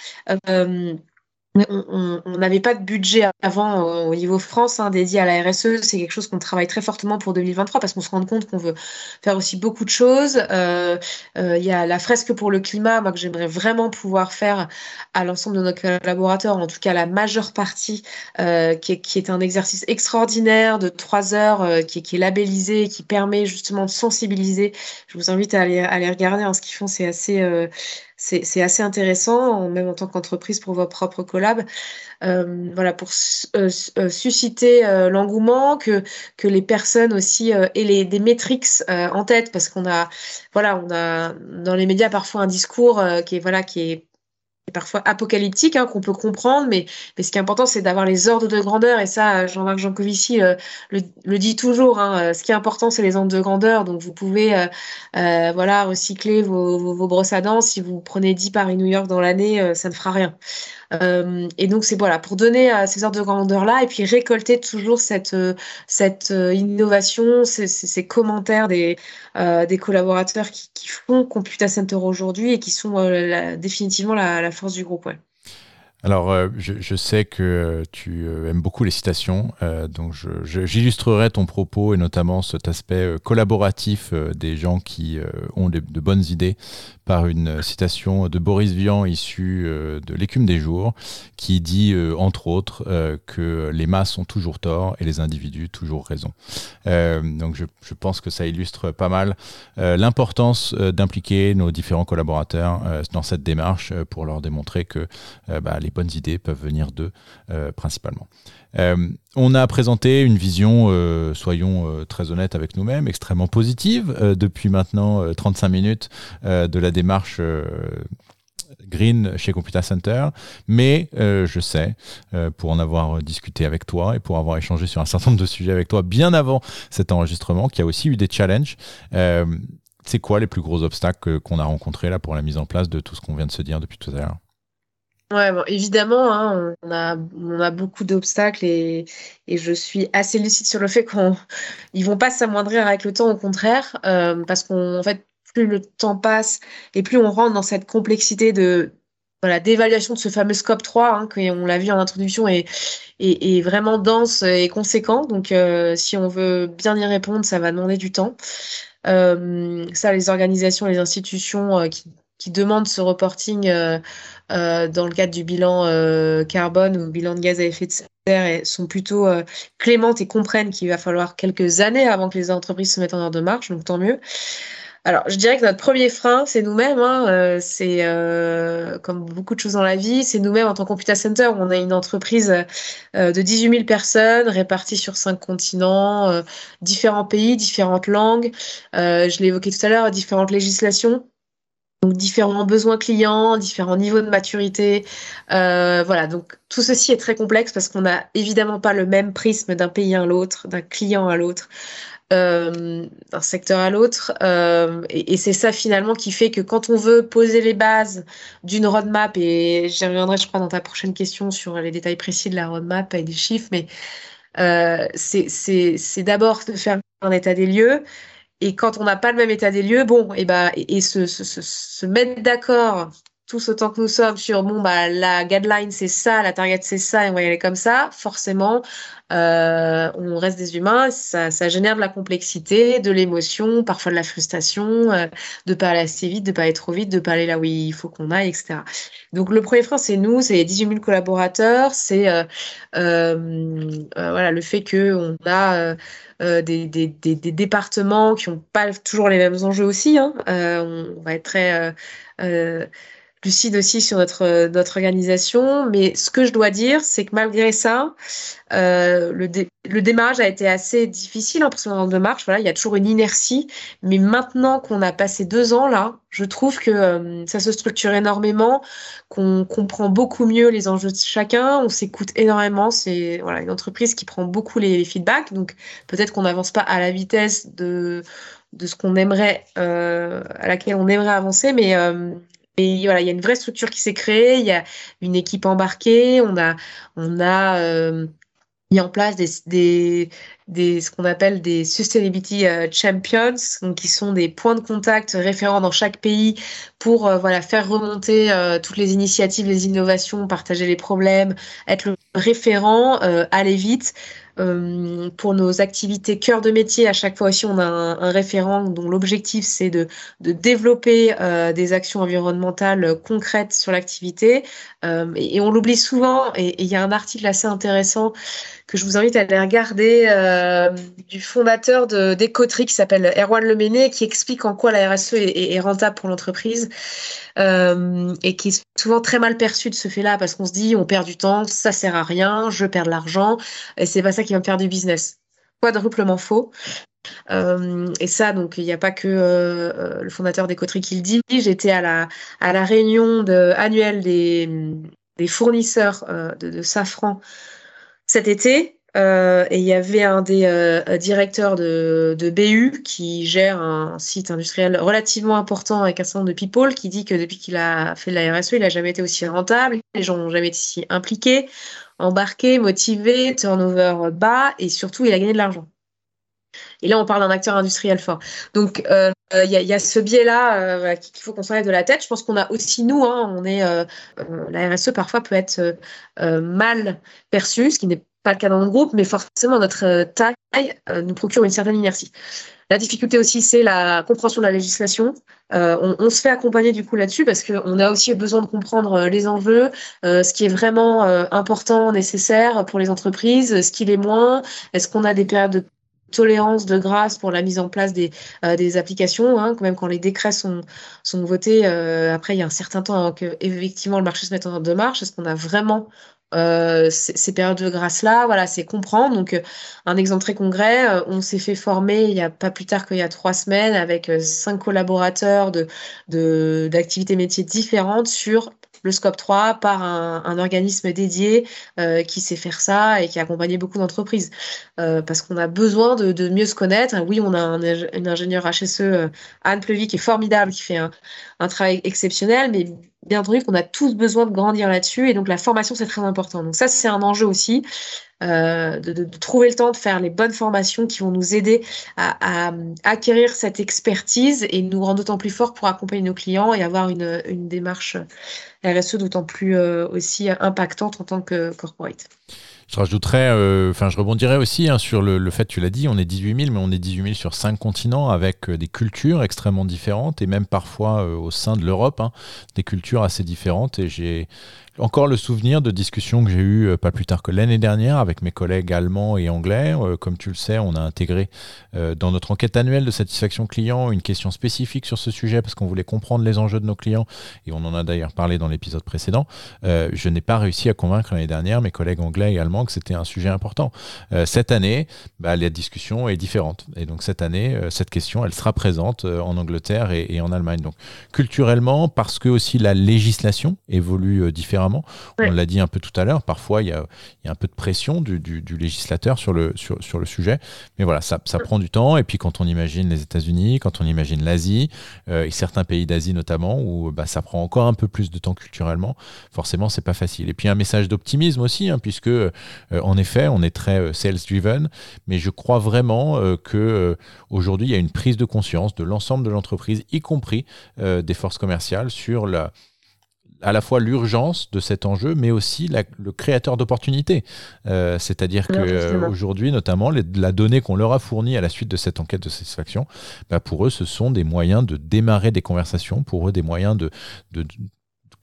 on n'avait pas de budget avant au niveau France hein, dédié à la RSE. C'est quelque chose qu'on travaille très fortement pour 2023 parce qu'on se rend compte qu'on veut faire aussi beaucoup de choses. Euh, euh, il y a la fresque pour le climat, moi que j'aimerais vraiment pouvoir faire à l'ensemble de nos collaborateurs, en tout cas la majeure partie, euh, qui, est, un exercice extraordinaire de trois heures, qui, est labellisé, qui permet justement de sensibiliser. Je vous invite à aller, à aller regarder. Hein, ce qu'ils font, c'est assez c'est assez intéressant, même en tant qu'entreprise pour vos propres collabs. Euh, voilà, pour euh, euh, susciter l'engouement, que, que les personnes aussi aient les, des métriques en tête, parce qu'on a, voilà, on a dans les médias parfois un discours qui est, voilà, qui est parfois apocalyptique, hein, qu'on peut comprendre, mais, mais ce qui est important, c'est d'avoir les ordres de grandeur, et ça, Jean-Marc Jancovici euh, le, dit toujours, hein, euh, ce qui est important, c'est les ordres de grandeur, donc vous pouvez euh voilà, recycler vos, vos, vos, brosses à dents, si vous prenez 10 Paris-New York dans l'année, ça ne fera rien. Euh, et donc c'est voilà pour donner à ces ordres de grandeur là et puis récolter toujours cette cette innovation, ces, commentaires des euh, des collaborateurs qui, font Computa Center aujourd'hui et qui sont définitivement la, force du groupe. Alors, euh, je, sais que euh, tu euh, aimes beaucoup les citations, euh, donc j'illustrerai ton propos et notamment cet aspect collaboratif des gens qui ont de, bonnes idées par une citation de Boris Vian issue de L'écume des jours, qui dit entre autres que les masses ont toujours tort et les individus toujours raison. donc, je, pense que ça illustre pas mal l'importance d'impliquer nos différents collaborateurs dans cette démarche pour leur démontrer que bah, les bonnes idées peuvent venir d'eux euh, principalement. Euh, on a présenté une vision, euh, soyons très honnêtes avec nous-mêmes, extrêmement positive depuis maintenant 35 minutes de la démarche Green chez Computer Center, mais je sais, pour en avoir discuté avec toi et pour avoir échangé sur un certain nombre de sujets avec toi bien avant cet enregistrement, qu'il y a aussi eu des challenges. c'est quoi les plus gros obstacles qu'on a rencontrés là pour la mise en place de tout ce qu'on vient de se dire depuis tout à l'heure? Ouais, évidemment, hein, on a, on a beaucoup d'obstacles et, je suis assez lucide sur le fait qu'ils vont pas s'amoindrir avec le temps, au contraire, euh, parce qu'en fait, plus le temps passe et plus on rentre dans cette complexité de voilà d'évaluation de ce fameux scope 3, hein, on l'a vu en introduction, est, est, vraiment dense et conséquent. Donc, euh, si on veut bien y répondre, ça va demander du temps. Euh, ça, les organisations, les institutions qui qui demandent ce reporting dans le cadre du bilan carbone ou bilan de gaz à effet de serre sont plutôt clémentes et comprennent qu'il va falloir quelques années avant que les entreprises se mettent en ordre de marche, donc tant mieux. Alors, je dirais que notre premier frein, c'est nous-mêmes. Hein, euh, c'est euh, comme beaucoup de choses dans la vie, c'est nous-mêmes en tant que Computa Center. On a une entreprise euh, de 18 000 personnes réparties sur cinq continents, différents pays, différentes langues. je l'ai évoqué tout à l'heure, différentes législations. Donc différents besoins clients, différents niveaux de maturité. voilà, donc tout ceci est très complexe parce qu'on n'a évidemment pas le même prisme d'un pays à l'autre, d'un client à l'autre euh, d'un secteur à l'autre. Euh, et, c'est ça finalement qui fait que quand on veut poser les bases d'une roadmap, et j'y reviendrai je crois dans ta prochaine question sur les détails précis de la roadmap et des chiffres, mais euh, c'est d'abord de faire un état des lieux. Et quand on n'a pas le même état des lieux, bon, et, bah, et, se, se, se, se mettre d'accord tous autant que nous sommes sur bon bah la guideline c'est ça, la target c'est ça et on va y aller comme ça, forcément euh, on reste des humains, ça, ça, génère de la complexité, de l'émotion, parfois de la frustration, euh, de pas aller assez vite, de pas aller trop vite, de pas aller là où il faut qu'on aille, etc. Donc le premier frein c'est nous, c'est 18 000 collaborateurs, c'est euh, euh, voilà le fait que on a des, des, des, départements qui ont pas toujours les mêmes enjeux aussi. Hein. on va être très lucide aussi sur notre, notre organisation. Mais ce que je dois dire, c'est que malgré ça, euh, le, démarrage a été assez difficile hein, de marche. Voilà, il y a toujours une inertie. Mais maintenant qu'on a passé deux ans là, je trouve que euh, ça se structure énormément, qu'on comprend beaucoup mieux les enjeux de chacun, on s'écoute énormément. C'est voilà, une entreprise qui prend beaucoup les, feedbacks. Donc peut-être qu'on n'avance pas à la vitesse de de ce qu'on aimerait, euh, à laquelle on aimerait avancer, mais euh, et voilà, il y a une vraie structure qui s'est créée, il y a une équipe embarquée, on a, on a euh, mis en place des, des, ce qu'on appelle des Sustainability euh, Champions, donc qui sont des points de contact référents dans chaque pays pour euh, voilà, faire remonter toutes les initiatives, les innovations, partager les problèmes, être le référent, aller vite. Euh, pour nos activités cœur de métier, à chaque fois aussi, on a un, référent dont l'objectif, c'est de, de, développer euh, des actions environnementales concrètes sur l'activité. Euh, et, on l'oublie souvent, et il y a un article assez intéressant que je vous invite à aller regarder euh, du fondateur d'Ecotrix qui s'appelle Erwan Leméné qui explique en quoi la RSE est, rentable pour l'entreprise euh, et qui est souvent très mal perçu de ce fait-là parce qu'on se dit on perd du temps, ça sert à rien, je perds de l'argent et c'est pas ça qui va me faire du business. Quadruplement faux. Euh, et ça, donc, il n'y a pas que le fondateur d'Ecotrix qui le dit. J'étais à la, à la réunion annuelle des, des fournisseurs de, safran cet été. Euh, et il y avait un des euh, directeurs de, de, BU qui gère un site industriel relativement important avec un certain nombre de people qui dit que depuis qu'il a fait la RSE, il n'a jamais été aussi rentable, les gens n'ont jamais été si impliqués, embarqués, motivés, turnover bas et surtout il a gagné de l'argent. Et là, on parle d'un acteur industriel fort. Donc, euh, il y, a, y, a, ce biais-là euh, qu'il faut qu'on s'enlève de la tête. Je pense qu'on a aussi, nous, hein, on est, euh, la RSE parfois peut être mal perçue, ce qui n'est pas le cas dans notre groupe, mais forcément, notre taille nous procure une certaine inertie. La difficulté aussi, c'est la compréhension de la législation. Euh, on, on, se fait accompagner du coup là-dessus parce qu'on a aussi besoin de comprendre les enjeux, euh, ce qui est vraiment euh, important, nécessaire pour les entreprises, ce qui l'est moins. Est-ce qu'on a des périodes de tolérance de grâce pour la mise en place des, euh, des applications, hein, quand même quand les décrets sont, sont votés, euh, après il y a un certain temps avant que effectivement le marché se mette en ordre de marche, est-ce qu'on a vraiment euh, ces, périodes de grâce-là, voilà, c'est comprendre. Donc, euh, un exemple très concret, euh, on s'est fait former il y a pas plus tard qu'il y a trois semaines avec cinq collaborateurs de d'activités métiers différentes sur le scope 3 par un, organisme dédié euh, qui sait faire ça et qui a accompagné beaucoup d'entreprises. Euh, parce qu'on a besoin de, mieux se connaître. Oui, on a un, une ingénieure HSE, euh, Anne Plevy, qui est formidable, qui fait un, travail exceptionnel, mais bien entendu qu'on a tous besoin de grandir là-dessus. Et donc la formation, c'est très important. Donc ça, c'est un enjeu aussi. Euh, de, trouver le temps de faire les bonnes formations qui vont nous aider à, acquérir cette expertise et nous rendre d'autant plus forts pour accompagner nos clients et avoir une, une démarche RSE d'autant plus euh, aussi impactante en tant que corporate. Je rajouterais, euh, enfin, je rebondirais aussi hein, sur le, fait, tu l'as dit, on est 18 000, mais on est 18 000 sur cinq continents avec des cultures extrêmement différentes et même parfois au sein de l'Europe, hein, des cultures assez différentes. Et j'ai encore le souvenir de discussions que j'ai eues euh, pas plus tard que l'année dernière avec mes collègues allemands et anglais. Euh, comme tu le sais, on a intégré euh, dans notre enquête annuelle de satisfaction client une question spécifique sur ce sujet parce qu'on voulait comprendre les enjeux de nos clients et on en a d'ailleurs parlé dans l'épisode précédent. je n'ai pas réussi à convaincre l'année dernière mes collègues anglais et allemands que c'était un sujet important. cette année, bah, la discussion est différente et donc cette année, cette question, elle sera présente en Angleterre et, et en Allemagne. Donc culturellement, parce que aussi la législation évolue différemment on l'a dit un peu tout à l'heure, parfois il y, a, un peu de pression du, législateur sur le, sur, le sujet. Mais voilà, ça, prend du temps. Et puis quand on imagine les États-Unis, quand on imagine l'Asie, euh, et certains pays d'Asie notamment, où bah, ça prend encore un peu plus de temps culturellement, forcément, c'est pas facile. Et puis un message d'optimisme aussi, hein, puisque euh, en effet, on est très euh, sales-driven, mais je crois vraiment que aujourd'hui, il y a une prise de conscience de l'ensemble de l'entreprise, y compris des forces commerciales, sur la à la fois l'urgence de cet enjeu, mais aussi le créateur d'opportunités. Euh, c'est-à-dire qu'aujourd'hui, notamment, la donnée qu'on leur a fournie à la suite de cette enquête de satisfaction, bah, pour eux, ce sont des moyens de démarrer des conversations, pour eux, des moyens de,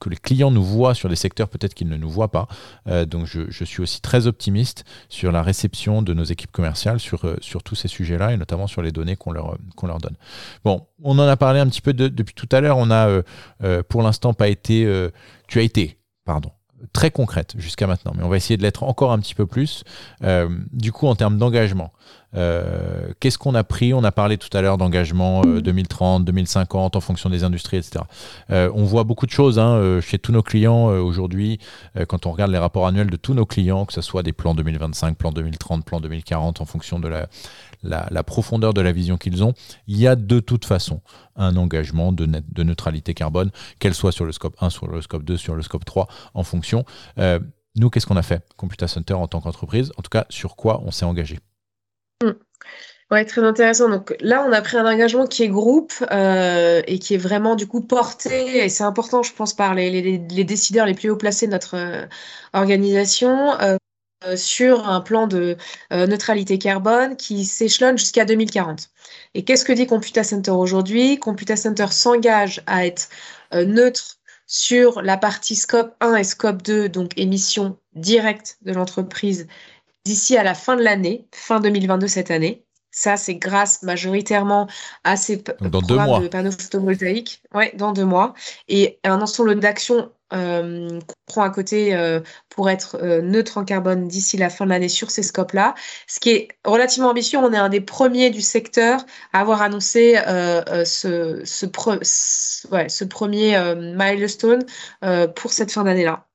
que les clients nous voient sur les secteurs peut-être qu'ils ne nous voient pas. Euh, donc je, suis aussi très optimiste sur la réception de nos équipes commerciales sur, euh, sur tous ces sujets-là et notamment sur les données qu'on leur, qu'on leur donne. Bon, on en a parlé un petit peu depuis tout à l'heure. On a euh, pour l'instant pas été... tu as été, pardon très concrète jusqu'à maintenant, mais on va essayer de l'être encore un petit peu plus. du coup, en termes d'engagement, euh, qu'est-ce qu'on a pris? On a parlé tout à l'heure d'engagement 2030, 2050 en fonction des industries, etc. Euh, on voit beaucoup de choses hein, euh, chez tous nos clients aujourd'hui. quand on regarde les rapports annuels de tous nos clients, que ce soit des plans 2025, plans 2030, plans 2040, en fonction de la, profondeur de la vision qu'ils ont, il y a de toute façon un engagement de, de neutralité carbone, qu'elle soit sur le scope 1, sur le scope 2, sur le scope 3, en fonction. nous, qu'est-ce qu'on a fait, Computa Center, en tant qu'entreprise En tout cas, sur quoi on s'est engagé? Mm. Ouais, très intéressant. Donc là, on a pris un engagement qui est groupe euh, et qui est vraiment du coup porté, et c'est important, je pense, par les, décideurs les plus haut placés de notre euh, organisation, euh, sur un plan de neutralité carbone qui s'échelonne jusqu'à 2040. Et qu'est-ce que dit Computa Center aujourd'hui? Computa Center s'engage à être neutre sur la partie scope 1 et scope 2, donc émissions directes de l'entreprise d'ici à la fin de l'année, fin 2022 cette année. Ça, c'est grâce majoritairement à ces programmes de panneaux photovoltaïques. Ouais, dans deux mois. Et un ensemble d'actions euh, qu'on prend à côté euh, pour être euh, neutre en carbone d'ici la fin de l'année sur ces scopes-là. Ce qui est relativement ambitieux, on est un des premiers du secteur à avoir annoncé ce, ce, ouais, ce, premier milestone pour cette fin d'année-là.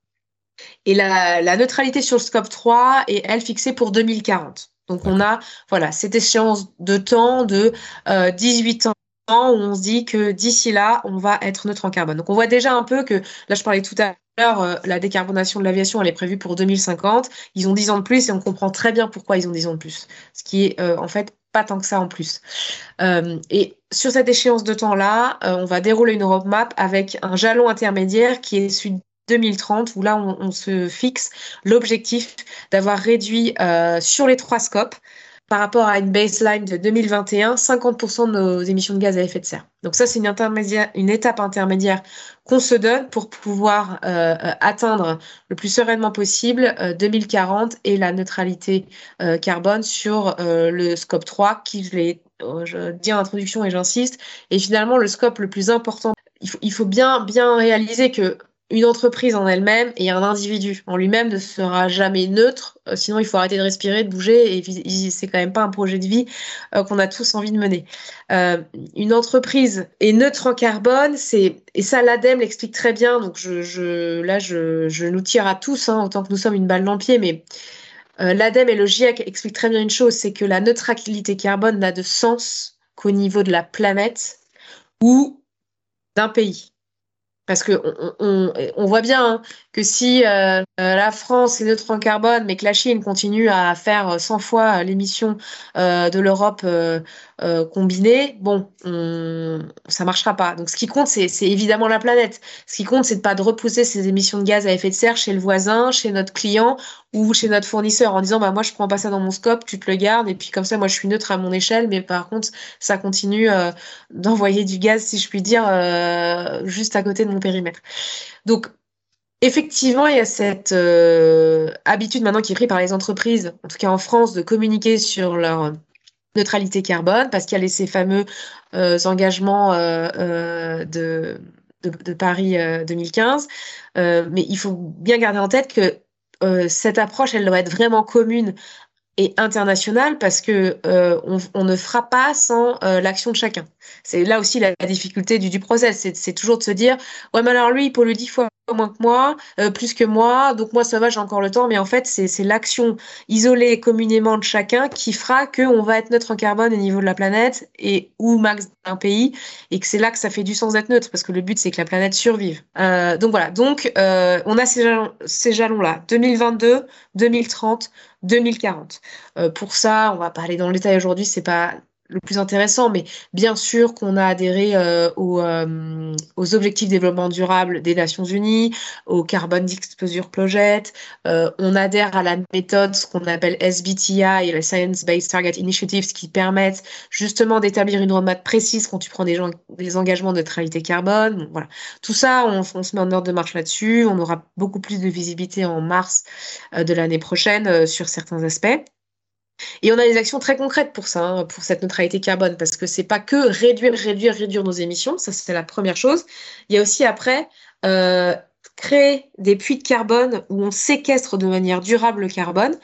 Et la, neutralité sur le scope 3 est, elle, fixée pour 2040. Donc, on a voilà, cette échéance de temps de 18 euh, ans où on se dit que d'ici là, on va être neutre en carbone. Donc, on voit déjà un peu que, là, je parlais tout à l'heure, euh, la décarbonation de l'aviation, elle est prévue pour 2050. Ils ont 10 ans de plus et on comprend très bien pourquoi ils ont 10 ans de plus. Ce qui est, euh, en fait, pas tant que ça en plus. et sur cette échéance de temps-là, on va dérouler une roadmap avec un jalon intermédiaire qui est celui 2030, où là, on, se fixe l'objectif d'avoir réduit euh, sur les trois scopes par rapport à une baseline de 2021, 50% de nos émissions de gaz à effet de serre. Donc ça, c'est une, étape intermédiaire qu'on se donne pour pouvoir euh, atteindre le plus sereinement possible 2040 euh, et la neutralité carbone sur le scope 3, qui, je l'ai dit en introduction et j'insiste, est finalement le scope le plus important. Il faut, il faut bien, bien réaliser que une entreprise en elle-même et un individu en lui-même ne sera jamais neutre. Euh, sinon, il faut arrêter de respirer, de bouger. Et c'est quand même pas un projet de vie euh, qu'on a tous envie de mener. Euh, une entreprise est neutre en carbone, c'est et ça l'ADEME l'explique très bien. Donc je, là, je, je, nous tire à tous, hein, autant que nous sommes une balle dans le pied, mais l'ADEME et le GIEC expliquent très bien une chose, c'est que la neutralité carbone n'a de sens qu'au niveau de la planète ou d'un pays. Parce qu'on on, voit bien hein, que si euh, la France est neutre en carbone, mais que la Chine continue à faire 100 fois l'émission euh, de l'Europe euh, combinée, bon, on, ça marchera pas. Donc ce qui compte, c'est évidemment la planète. Ce qui compte, c'est de pas repousser ces émissions de gaz à effet de serre chez le voisin, chez notre client ou chez notre fournisseur en disant bah moi je prends pas ça dans mon scope, tu te le gardes et puis comme ça moi je suis neutre à mon échelle, mais par contre ça continue euh, d'envoyer du gaz si je puis dire euh, juste à côté de mon périmètre. Donc effectivement il y a cette euh, habitude maintenant qui est prise par les entreprises, en tout cas en France, de communiquer sur leur neutralité carbone parce qu'il y a ces fameux engagements de de, Paris 2015. Euh, euh, mais il faut bien garder en tête que euh, cette approche, elle doit être vraiment commune et internationale parce que on, ne fera pas sans l'action de chacun. C'est là aussi la, difficulté du, du process, c'est toujours de se dire ouais mais alors lui il pollue dix fois moins que moi, euh, plus que moi, donc moi ça va, j'ai encore le temps, mais en fait c'est l'action isolée communément de chacun qui fera qu'on va être neutre en carbone au niveau de la planète et ou max d'un pays, et que c'est là que ça fait du sens d'être neutre, parce que le but c'est que la planète survive. Euh, donc voilà, donc euh, on a ces jalons, ces jalons là, 2022, 2030, 2040. pour ça, on va pas aller dans le détail aujourd'hui, c'est pas le plus intéressant, mais bien sûr qu'on a adhéré euh, aux, euh, aux, objectifs de développement durable des Nations Unies, au Carbon Disclosure Project, euh, on adhère à la méthode, ce qu'on appelle SBTI et le Science Based Target Initiatives, qui permettent justement d'établir une roadmap précise quand tu prends des, gens, des engagements de neutralité carbone. voilà. Tout ça, on, on, se met en ordre de marche là-dessus. On aura beaucoup plus de visibilité en mars de l'année prochaine sur certains aspects. Et on a des actions très concrètes pour ça, hein, pour cette neutralité carbone, parce que c'est pas que réduire, réduire, réduire nos émissions, ça c'est la première chose. Il y a aussi après euh, créer des puits de carbone où on séquestre de manière durable le carbone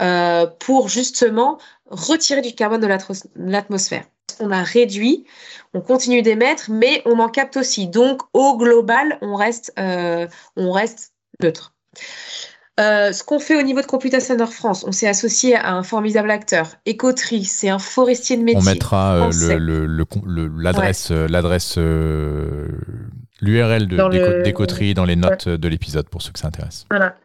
euh, pour justement retirer du carbone de l'atmosphère. On a réduit, on continue d'émettre, mais on en capte aussi. Donc au global, on reste, euh, on reste neutre. Euh, ce qu'on fait au niveau de Computer Center France, on s'est associé à un formidable acteur, Ecotri, c'est un forestier de métier. On mettra l'adresse, l'adresse, l'URL d'Ecotri dans les notes de l'épisode pour ceux que ça intéresse. Voilà.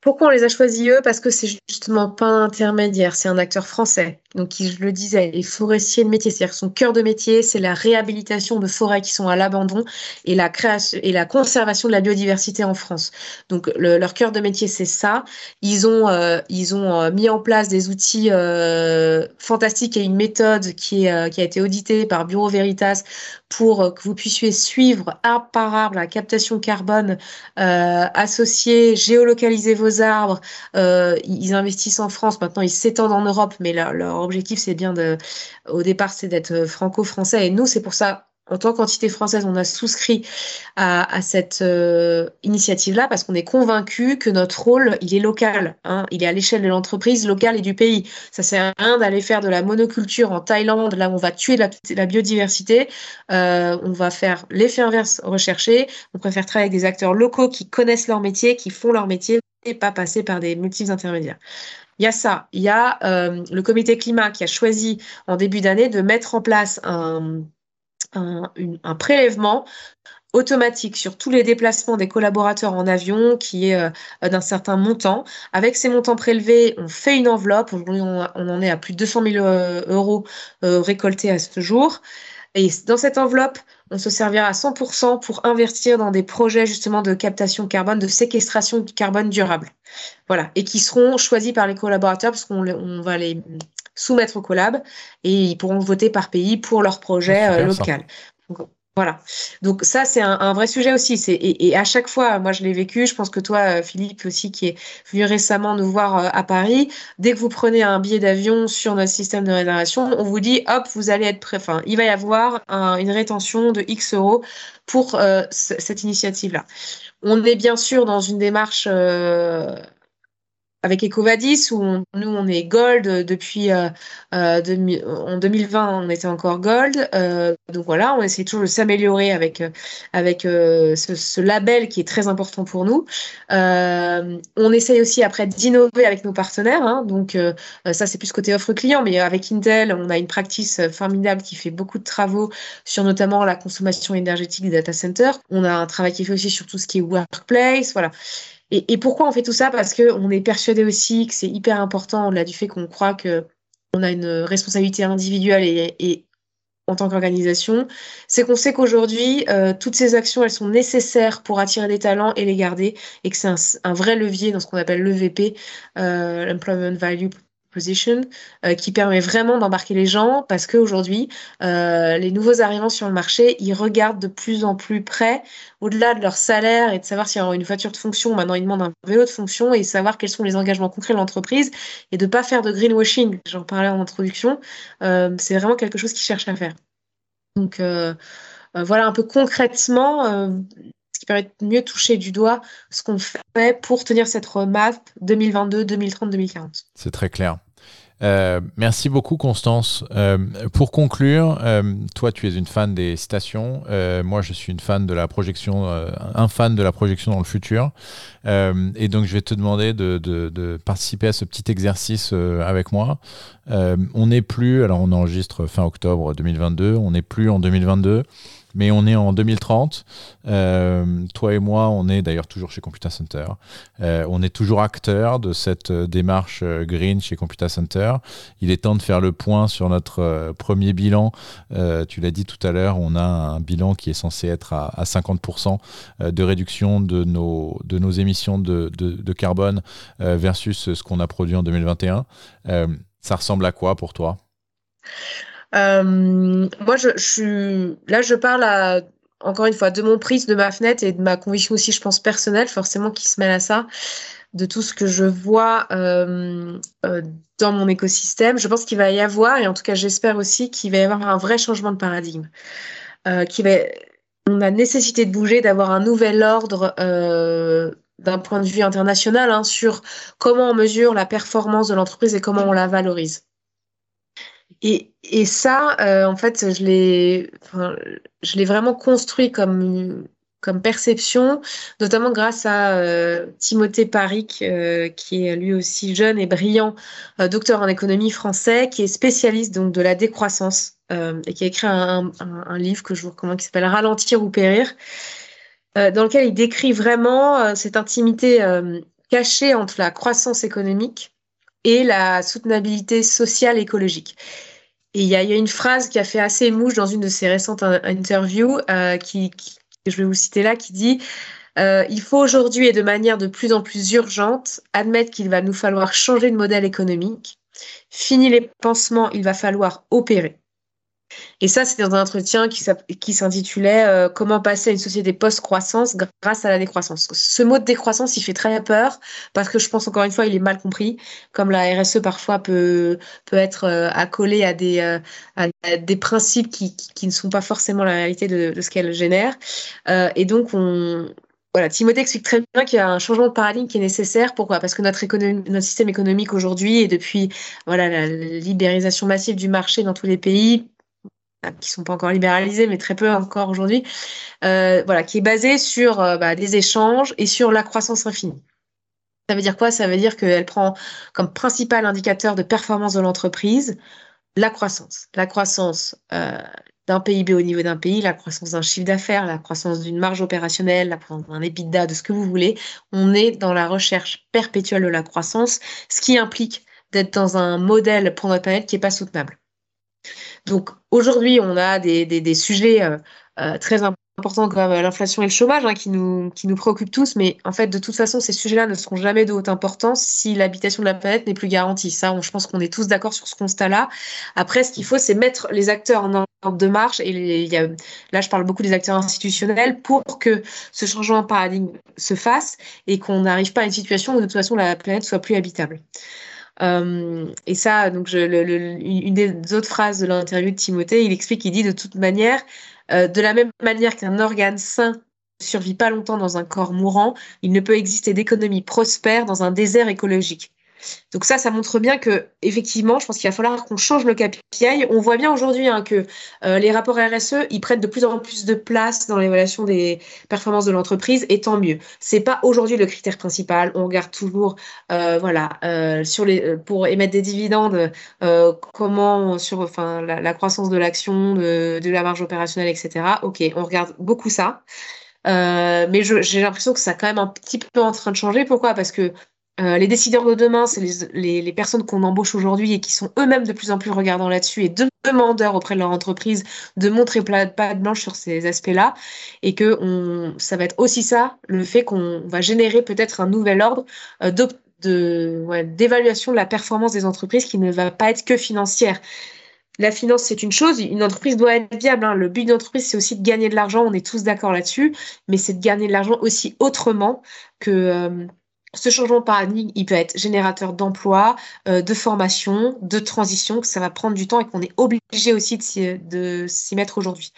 Pourquoi on les a choisis eux? Parce que c'est justement pas un intermédiaire, c'est un acteur français. Donc, je le disais, est forestier de métier, c'est-à-dire son cœur de métier, c'est la réhabilitation de forêts qui sont à l'abandon et la création et la conservation de la biodiversité en France. Donc, leur cœur de métier, c'est ça. Ils ont, euh, ils ont euh, mis en place des outils euh, fantastiques et une méthode qui, est, qui a été auditée par Bureau Veritas pour que vous puissiez suivre arbre par arbre la captation carbone associée, géolocaliser vos arbres. Euh, ils investissent en France, maintenant ils s'étendent en Europe, mais leur, leur objectif c'est bien de, au départ c'est d'être franco-français. Et nous, c'est pour ça en tant qu'entité française, on a souscrit à, cette euh, initiative-là parce qu'on est convaincu que notre rôle, il est local. Hein. il est à l'échelle de l'entreprise locale et du pays. Ça sert à rien d'aller faire de la monoculture en Thaïlande, là où on va tuer la, biodiversité. Euh, on va faire l'effet inverse recherché. On préfère travailler avec des acteurs locaux qui connaissent leur métier, qui font leur métier et pas passer par des multiples intermédiaires. Il y a ça. Il y a euh, le comité climat qui a choisi en début d'année de mettre en place un prélèvement automatique sur tous les déplacements des collaborateurs en avion qui est euh, d'un certain montant. Avec ces montants prélevés, on fait une enveloppe, on, on en est à plus de 200 000 euh, euros récoltés à ce jour. Et dans cette enveloppe, on se servira à 100% pour investir dans des projets justement de captation carbone, de séquestration de carbone durable. Voilà. Et qui seront choisis par les collaborateurs parce qu'on va les soumettre au collab et ils pourront voter par pays pour leur projet euh, local. Voilà. Donc ça, c'est un, vrai sujet aussi. Et, à chaque fois, moi je l'ai vécu. Je pense que toi, euh, Philippe aussi, qui est venu récemment nous voir euh, à Paris, dès que vous prenez un billet d'avion sur notre système de réservation, on vous dit, hop, vous allez être prêt. Enfin, il va y avoir une rétention de X euros pour cette initiative-là. On est bien sûr dans une démarche avec Ecovadis où nous on est gold depuis euh, euh, en 2020 on était encore gold. Euh, donc voilà on essaie toujours de s'améliorer avec avec ce, label qui est très important pour nous. On essaye aussi après d'innover avec nos partenaires hein. donc ça c'est plus côté offre client mais avec Intel on a une practice formidable qui fait beaucoup de travaux sur notamment la consommation énergétique des data centers. On a un travail qui est fait aussi sur tout ce qui est workplace voilà et, pourquoi on fait tout ça? Parce qu'on est persuadé aussi que c'est hyper important, au-delà du fait qu'on croit qu'on a une responsabilité individuelle et, en tant qu'organisation, c'est qu'on sait qu'aujourd'hui, euh, toutes ces actions, elles sont nécessaires pour attirer des talents et les garder, et que c'est un, vrai levier dans ce qu'on appelle l'EVP, euh, l'Employment Value Euh, qui permet vraiment d'embarquer les gens, parce qu'aujourd'hui, euh, les nouveaux arrivants sur le marché, ils regardent de plus en plus près, au-delà de leur salaire et de savoir s'il y aura une voiture de fonction, maintenant ils demandent un vélo de fonction, et savoir quels sont les engagements concrets de l'entreprise, et de ne pas faire de greenwashing, j'en parlais en introduction, euh, c'est vraiment quelque chose qu'ils cherchent à faire. Donc voilà un peu concrètement qui permet de mieux toucher du doigt ce qu'on fait pour tenir cette roadmap 2022, 2030, 2040. C'est très clair. Euh, merci beaucoup Constance. Euh, pour conclure, euh, toi tu es une fan des stations, moi je suis une fan de la projection, un fan de la projection dans le futur. et donc je vais te demander de, de, de participer à ce petit exercice avec moi. on n'est plus, alors on enregistre fin octobre 2022, on n'est plus en 2022 mais on est en 2030. Euh, toi et moi, on est d'ailleurs toujours chez Computer Center. Euh, on est toujours acteur de cette euh, démarche green chez Computer Center. Il est temps de faire le point sur notre premier bilan. Tu l'as dit tout à l'heure, on a un bilan qui est censé être à, à 50% de réduction de nos, émissions de, carbone versus ce qu'on a produit en 2021. ça ressemble à quoi pour toi? Moi, je, suis là, je parle à, encore une fois de mon prisme, de ma fenêtre et de ma conviction aussi, je pense personnelle, forcément qui se mêle à ça, de tout ce que je vois euh, euh, dans mon écosystème. Je pense qu'il va y avoir, et en tout cas, j'espère aussi qu'il va y avoir un vrai changement de paradigme, euh, on a nécessité de bouger, d'avoir un nouvel ordre euh, d'un point de vue international hein, sur comment on mesure la performance de l'entreprise et comment on la valorise. Et, ça, euh, en fait, je l'ai, vraiment construit comme perception, notamment grâce à euh, Timothée Paric, euh, qui est lui aussi jeune et brillant, docteur en économie français, qui est spécialiste donc de la décroissance et qui a écrit un, livre que je vous recommande qui s'appelle Ralentir ou périr, dans lequel il décrit vraiment cette intimité cachée entre la croissance économique et la soutenabilité sociale et écologique. Et il y, a une phrase qui a fait assez mouche dans une de ses récentes interviews, euh, qui, qui, je vais vous citer là, qui dit euh, Il faut aujourd'hui et de manière de plus en plus urgente admettre qu'il va nous falloir changer de modèle économique. Fini les pansements, il va falloir opérer. Et ça, c'était dans un entretien qui s'intitulait euh, Comment passer à une société post-croissance grâce à la décroissance. Ce mot de décroissance, il fait très peur parce que je pense encore une fois, il est mal compris, comme la RSE parfois peut, peut être euh, accolée à des, euh, à des principes qui, qui, ne sont pas forcément la réalité de, de ce qu'elle génère. Et donc, on, voilà, Timothée explique très bien qu'il y a un changement de paradigme qui est nécessaire. Pourquoi? Parce que notre, économie, notre système économique aujourd'hui, et depuis voilà, la libéralisation massive du marché dans tous les pays, qui sont pas encore libéralisés, mais très peu encore aujourd'hui, euh, voilà, qui est basée sur euh, bah, des échanges et sur la croissance infinie. Ça veut dire quoi? Ça veut dire qu'elle prend comme principal indicateur de performance de l'entreprise la croissance. La croissance euh, d'un PIB au niveau d'un pays, la croissance d'un chiffre d'affaires, la croissance d'une marge opérationnelle, la croissance d'un EBITDA, de ce que vous voulez. On est dans la recherche perpétuelle de la croissance, ce qui implique d'être dans un modèle pour notre planète qui n'est pas soutenable. Donc aujourd'hui, on a des, sujets euh, euh, très importants comme l'inflation et le chômage hein, qui, nous, préoccupent tous, mais en fait, de toute façon, ces sujets-là ne seront jamais de haute importance si l'habitation de la planète n'est plus garantie. Ça, je pense qu'on est tous d'accord sur ce constat-là. Après, ce qu'il faut, c'est mettre les acteurs en ordre de marche, et là, je parle beaucoup des acteurs institutionnels, pour que ce changement de paradigme se fasse et qu'on n'arrive pas à une situation où, de toute façon, la planète soit plus habitable. Euh, et ça, donc une des autres phrases de l'interview de Timothée, il explique, il dit de toute manière, euh, de la même manière qu'un organe sain ne survit pas longtemps dans un corps mourant, il ne peut exister d'économie prospère dans un désert écologique. Donc ça, ça montre bien que effectivement, je pense qu'il va falloir qu'on change le KPI. On voit bien aujourd'hui hein, que euh, les rapports RSE, ils prennent de plus en plus de place dans l'évaluation des performances de l'entreprise, et tant mieux. C'est pas aujourd'hui le critère principal. On regarde toujours, euh, voilà, euh, pour émettre des dividendes, comment sur, enfin, la, croissance de l'action, de, la marge opérationnelle, etc. Ok, on regarde beaucoup ça. Mais j'ai l'impression que ça quand même un petit peu en train de changer. Pourquoi? Parce que Euh, les décideurs de demain, c'est les, les, personnes qu'on embauche aujourd'hui et qui sont eux-mêmes de plus en plus regardants là-dessus et demandeurs auprès de leur entreprise de montrer pas de blanche sur ces aspects-là. Et que ça va être aussi ça, le fait qu'on va générer peut-être un nouvel ordre euh, d'évaluation de, de la performance des entreprises qui ne va pas être que financière la finance, c'est une chose. Une entreprise doit être viable. Hein. Le but d'une entreprise, c'est aussi de gagner de l'argent. On est tous d'accord là-dessus. Mais c'est de gagner de l'argent aussi autrement que euh, ce changement paradigme. Il peut être générateur d'emplois, euh, de formation, de transition, que ça va prendre du temps et qu'on est obligé aussi de s'y mettre aujourd'hui.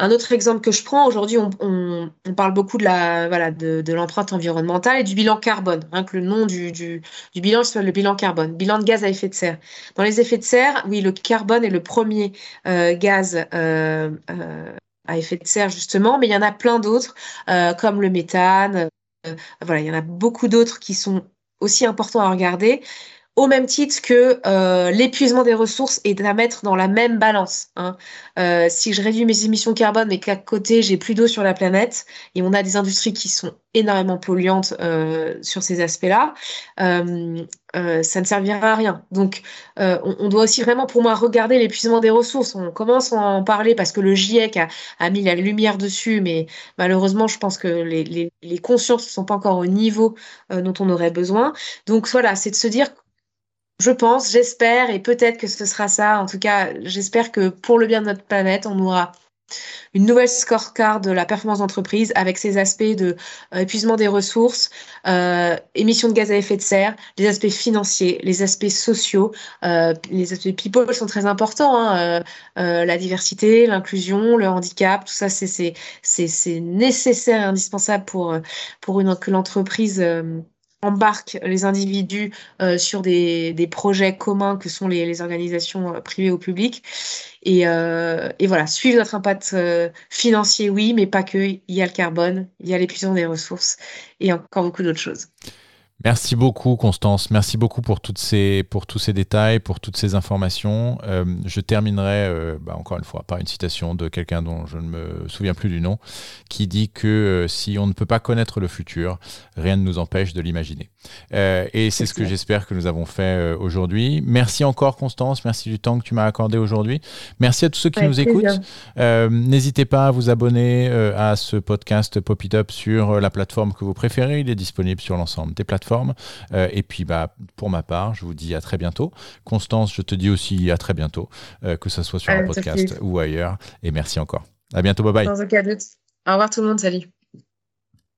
Un autre exemple que je prends, aujourd'hui, on, parle beaucoup de l'empreinte environnementale et du bilan carbone. Hein, que le nom du, bilan c'est le bilan carbone, bilan de gaz à effet de serre. Dans les effets de serre, oui, le carbone est le premier euh, gaz euh, à effet de serre justement, mais il y en a plein d'autres comme le méthane. Voilà, il y en a beaucoup d'autres qui sont aussi importants à regarder au même titre que euh, l'épuisement des ressources est à mettre dans la même balance. Hein. Euh, si je réduis mes émissions carbone mais qu'à côté j'ai plus d'eau sur la planète et on a des industries qui sont énormément polluantes euh, sur ces aspects-là, ça ne servira à rien. Donc on, doit aussi vraiment pour moi regarder l'épuisement des ressources. On commence à en parler parce que le GIEC a, mis la lumière dessus, mais malheureusement je pense que les, les, les consciences ne sont pas encore au niveau dont on aurait besoin. Donc voilà, c'est de se dire je pense, j'espère, et peut-être que ce sera ça. En tout cas, j'espère que pour le bien de notre planète, on aura une nouvelle scorecard de la performance d'entreprise avec ses aspects de euh, épuisement des ressources, euh, émissions de gaz à effet de serre, les aspects financiers, les aspects sociaux, euh, les aspects people sont très importants. Hein, la diversité, l'inclusion, le handicap, tout ça, c'est nécessaire et indispensable pour pour une que l'entreprise embarque les individus euh, sur des, projets communs que sont les, organisations euh, privées ou publiques. Et, euh, et, voilà, suivre notre impact financier, oui, mais pas que. Il y a le carbone, il y a l'épuisement des ressources et encore beaucoup d'autres choses. Merci beaucoup, Constance. Merci beaucoup pour, toutes ces, pour tous ces détails, pour toutes ces informations. Euh, je terminerai, euh, bah, encore une fois, par une citation de quelqu'un dont je ne me souviens plus du nom, qui dit que euh, si on ne peut pas connaître le futur, rien ne nous empêche de l'imaginer. et c'est ce que j'espère que nous avons fait aujourd'hui. Merci encore, Constance. Merci du temps que tu m'as accordé aujourd'hui. Merci à tous ceux qui nous écoutent. N'hésitez pas à vous abonner à ce podcast Pop It Up sur la plateforme que vous préférez. Il est disponible sur l'ensemble des plateformes euh, et puis, bah, pour ma part, je vous dis à très bientôt. Constance, je te dis aussi à très bientôt, euh, que ce soit sur un podcast ou ailleurs. Et merci encore. À bientôt. Bye bye. Au revoir tout le monde. Salut.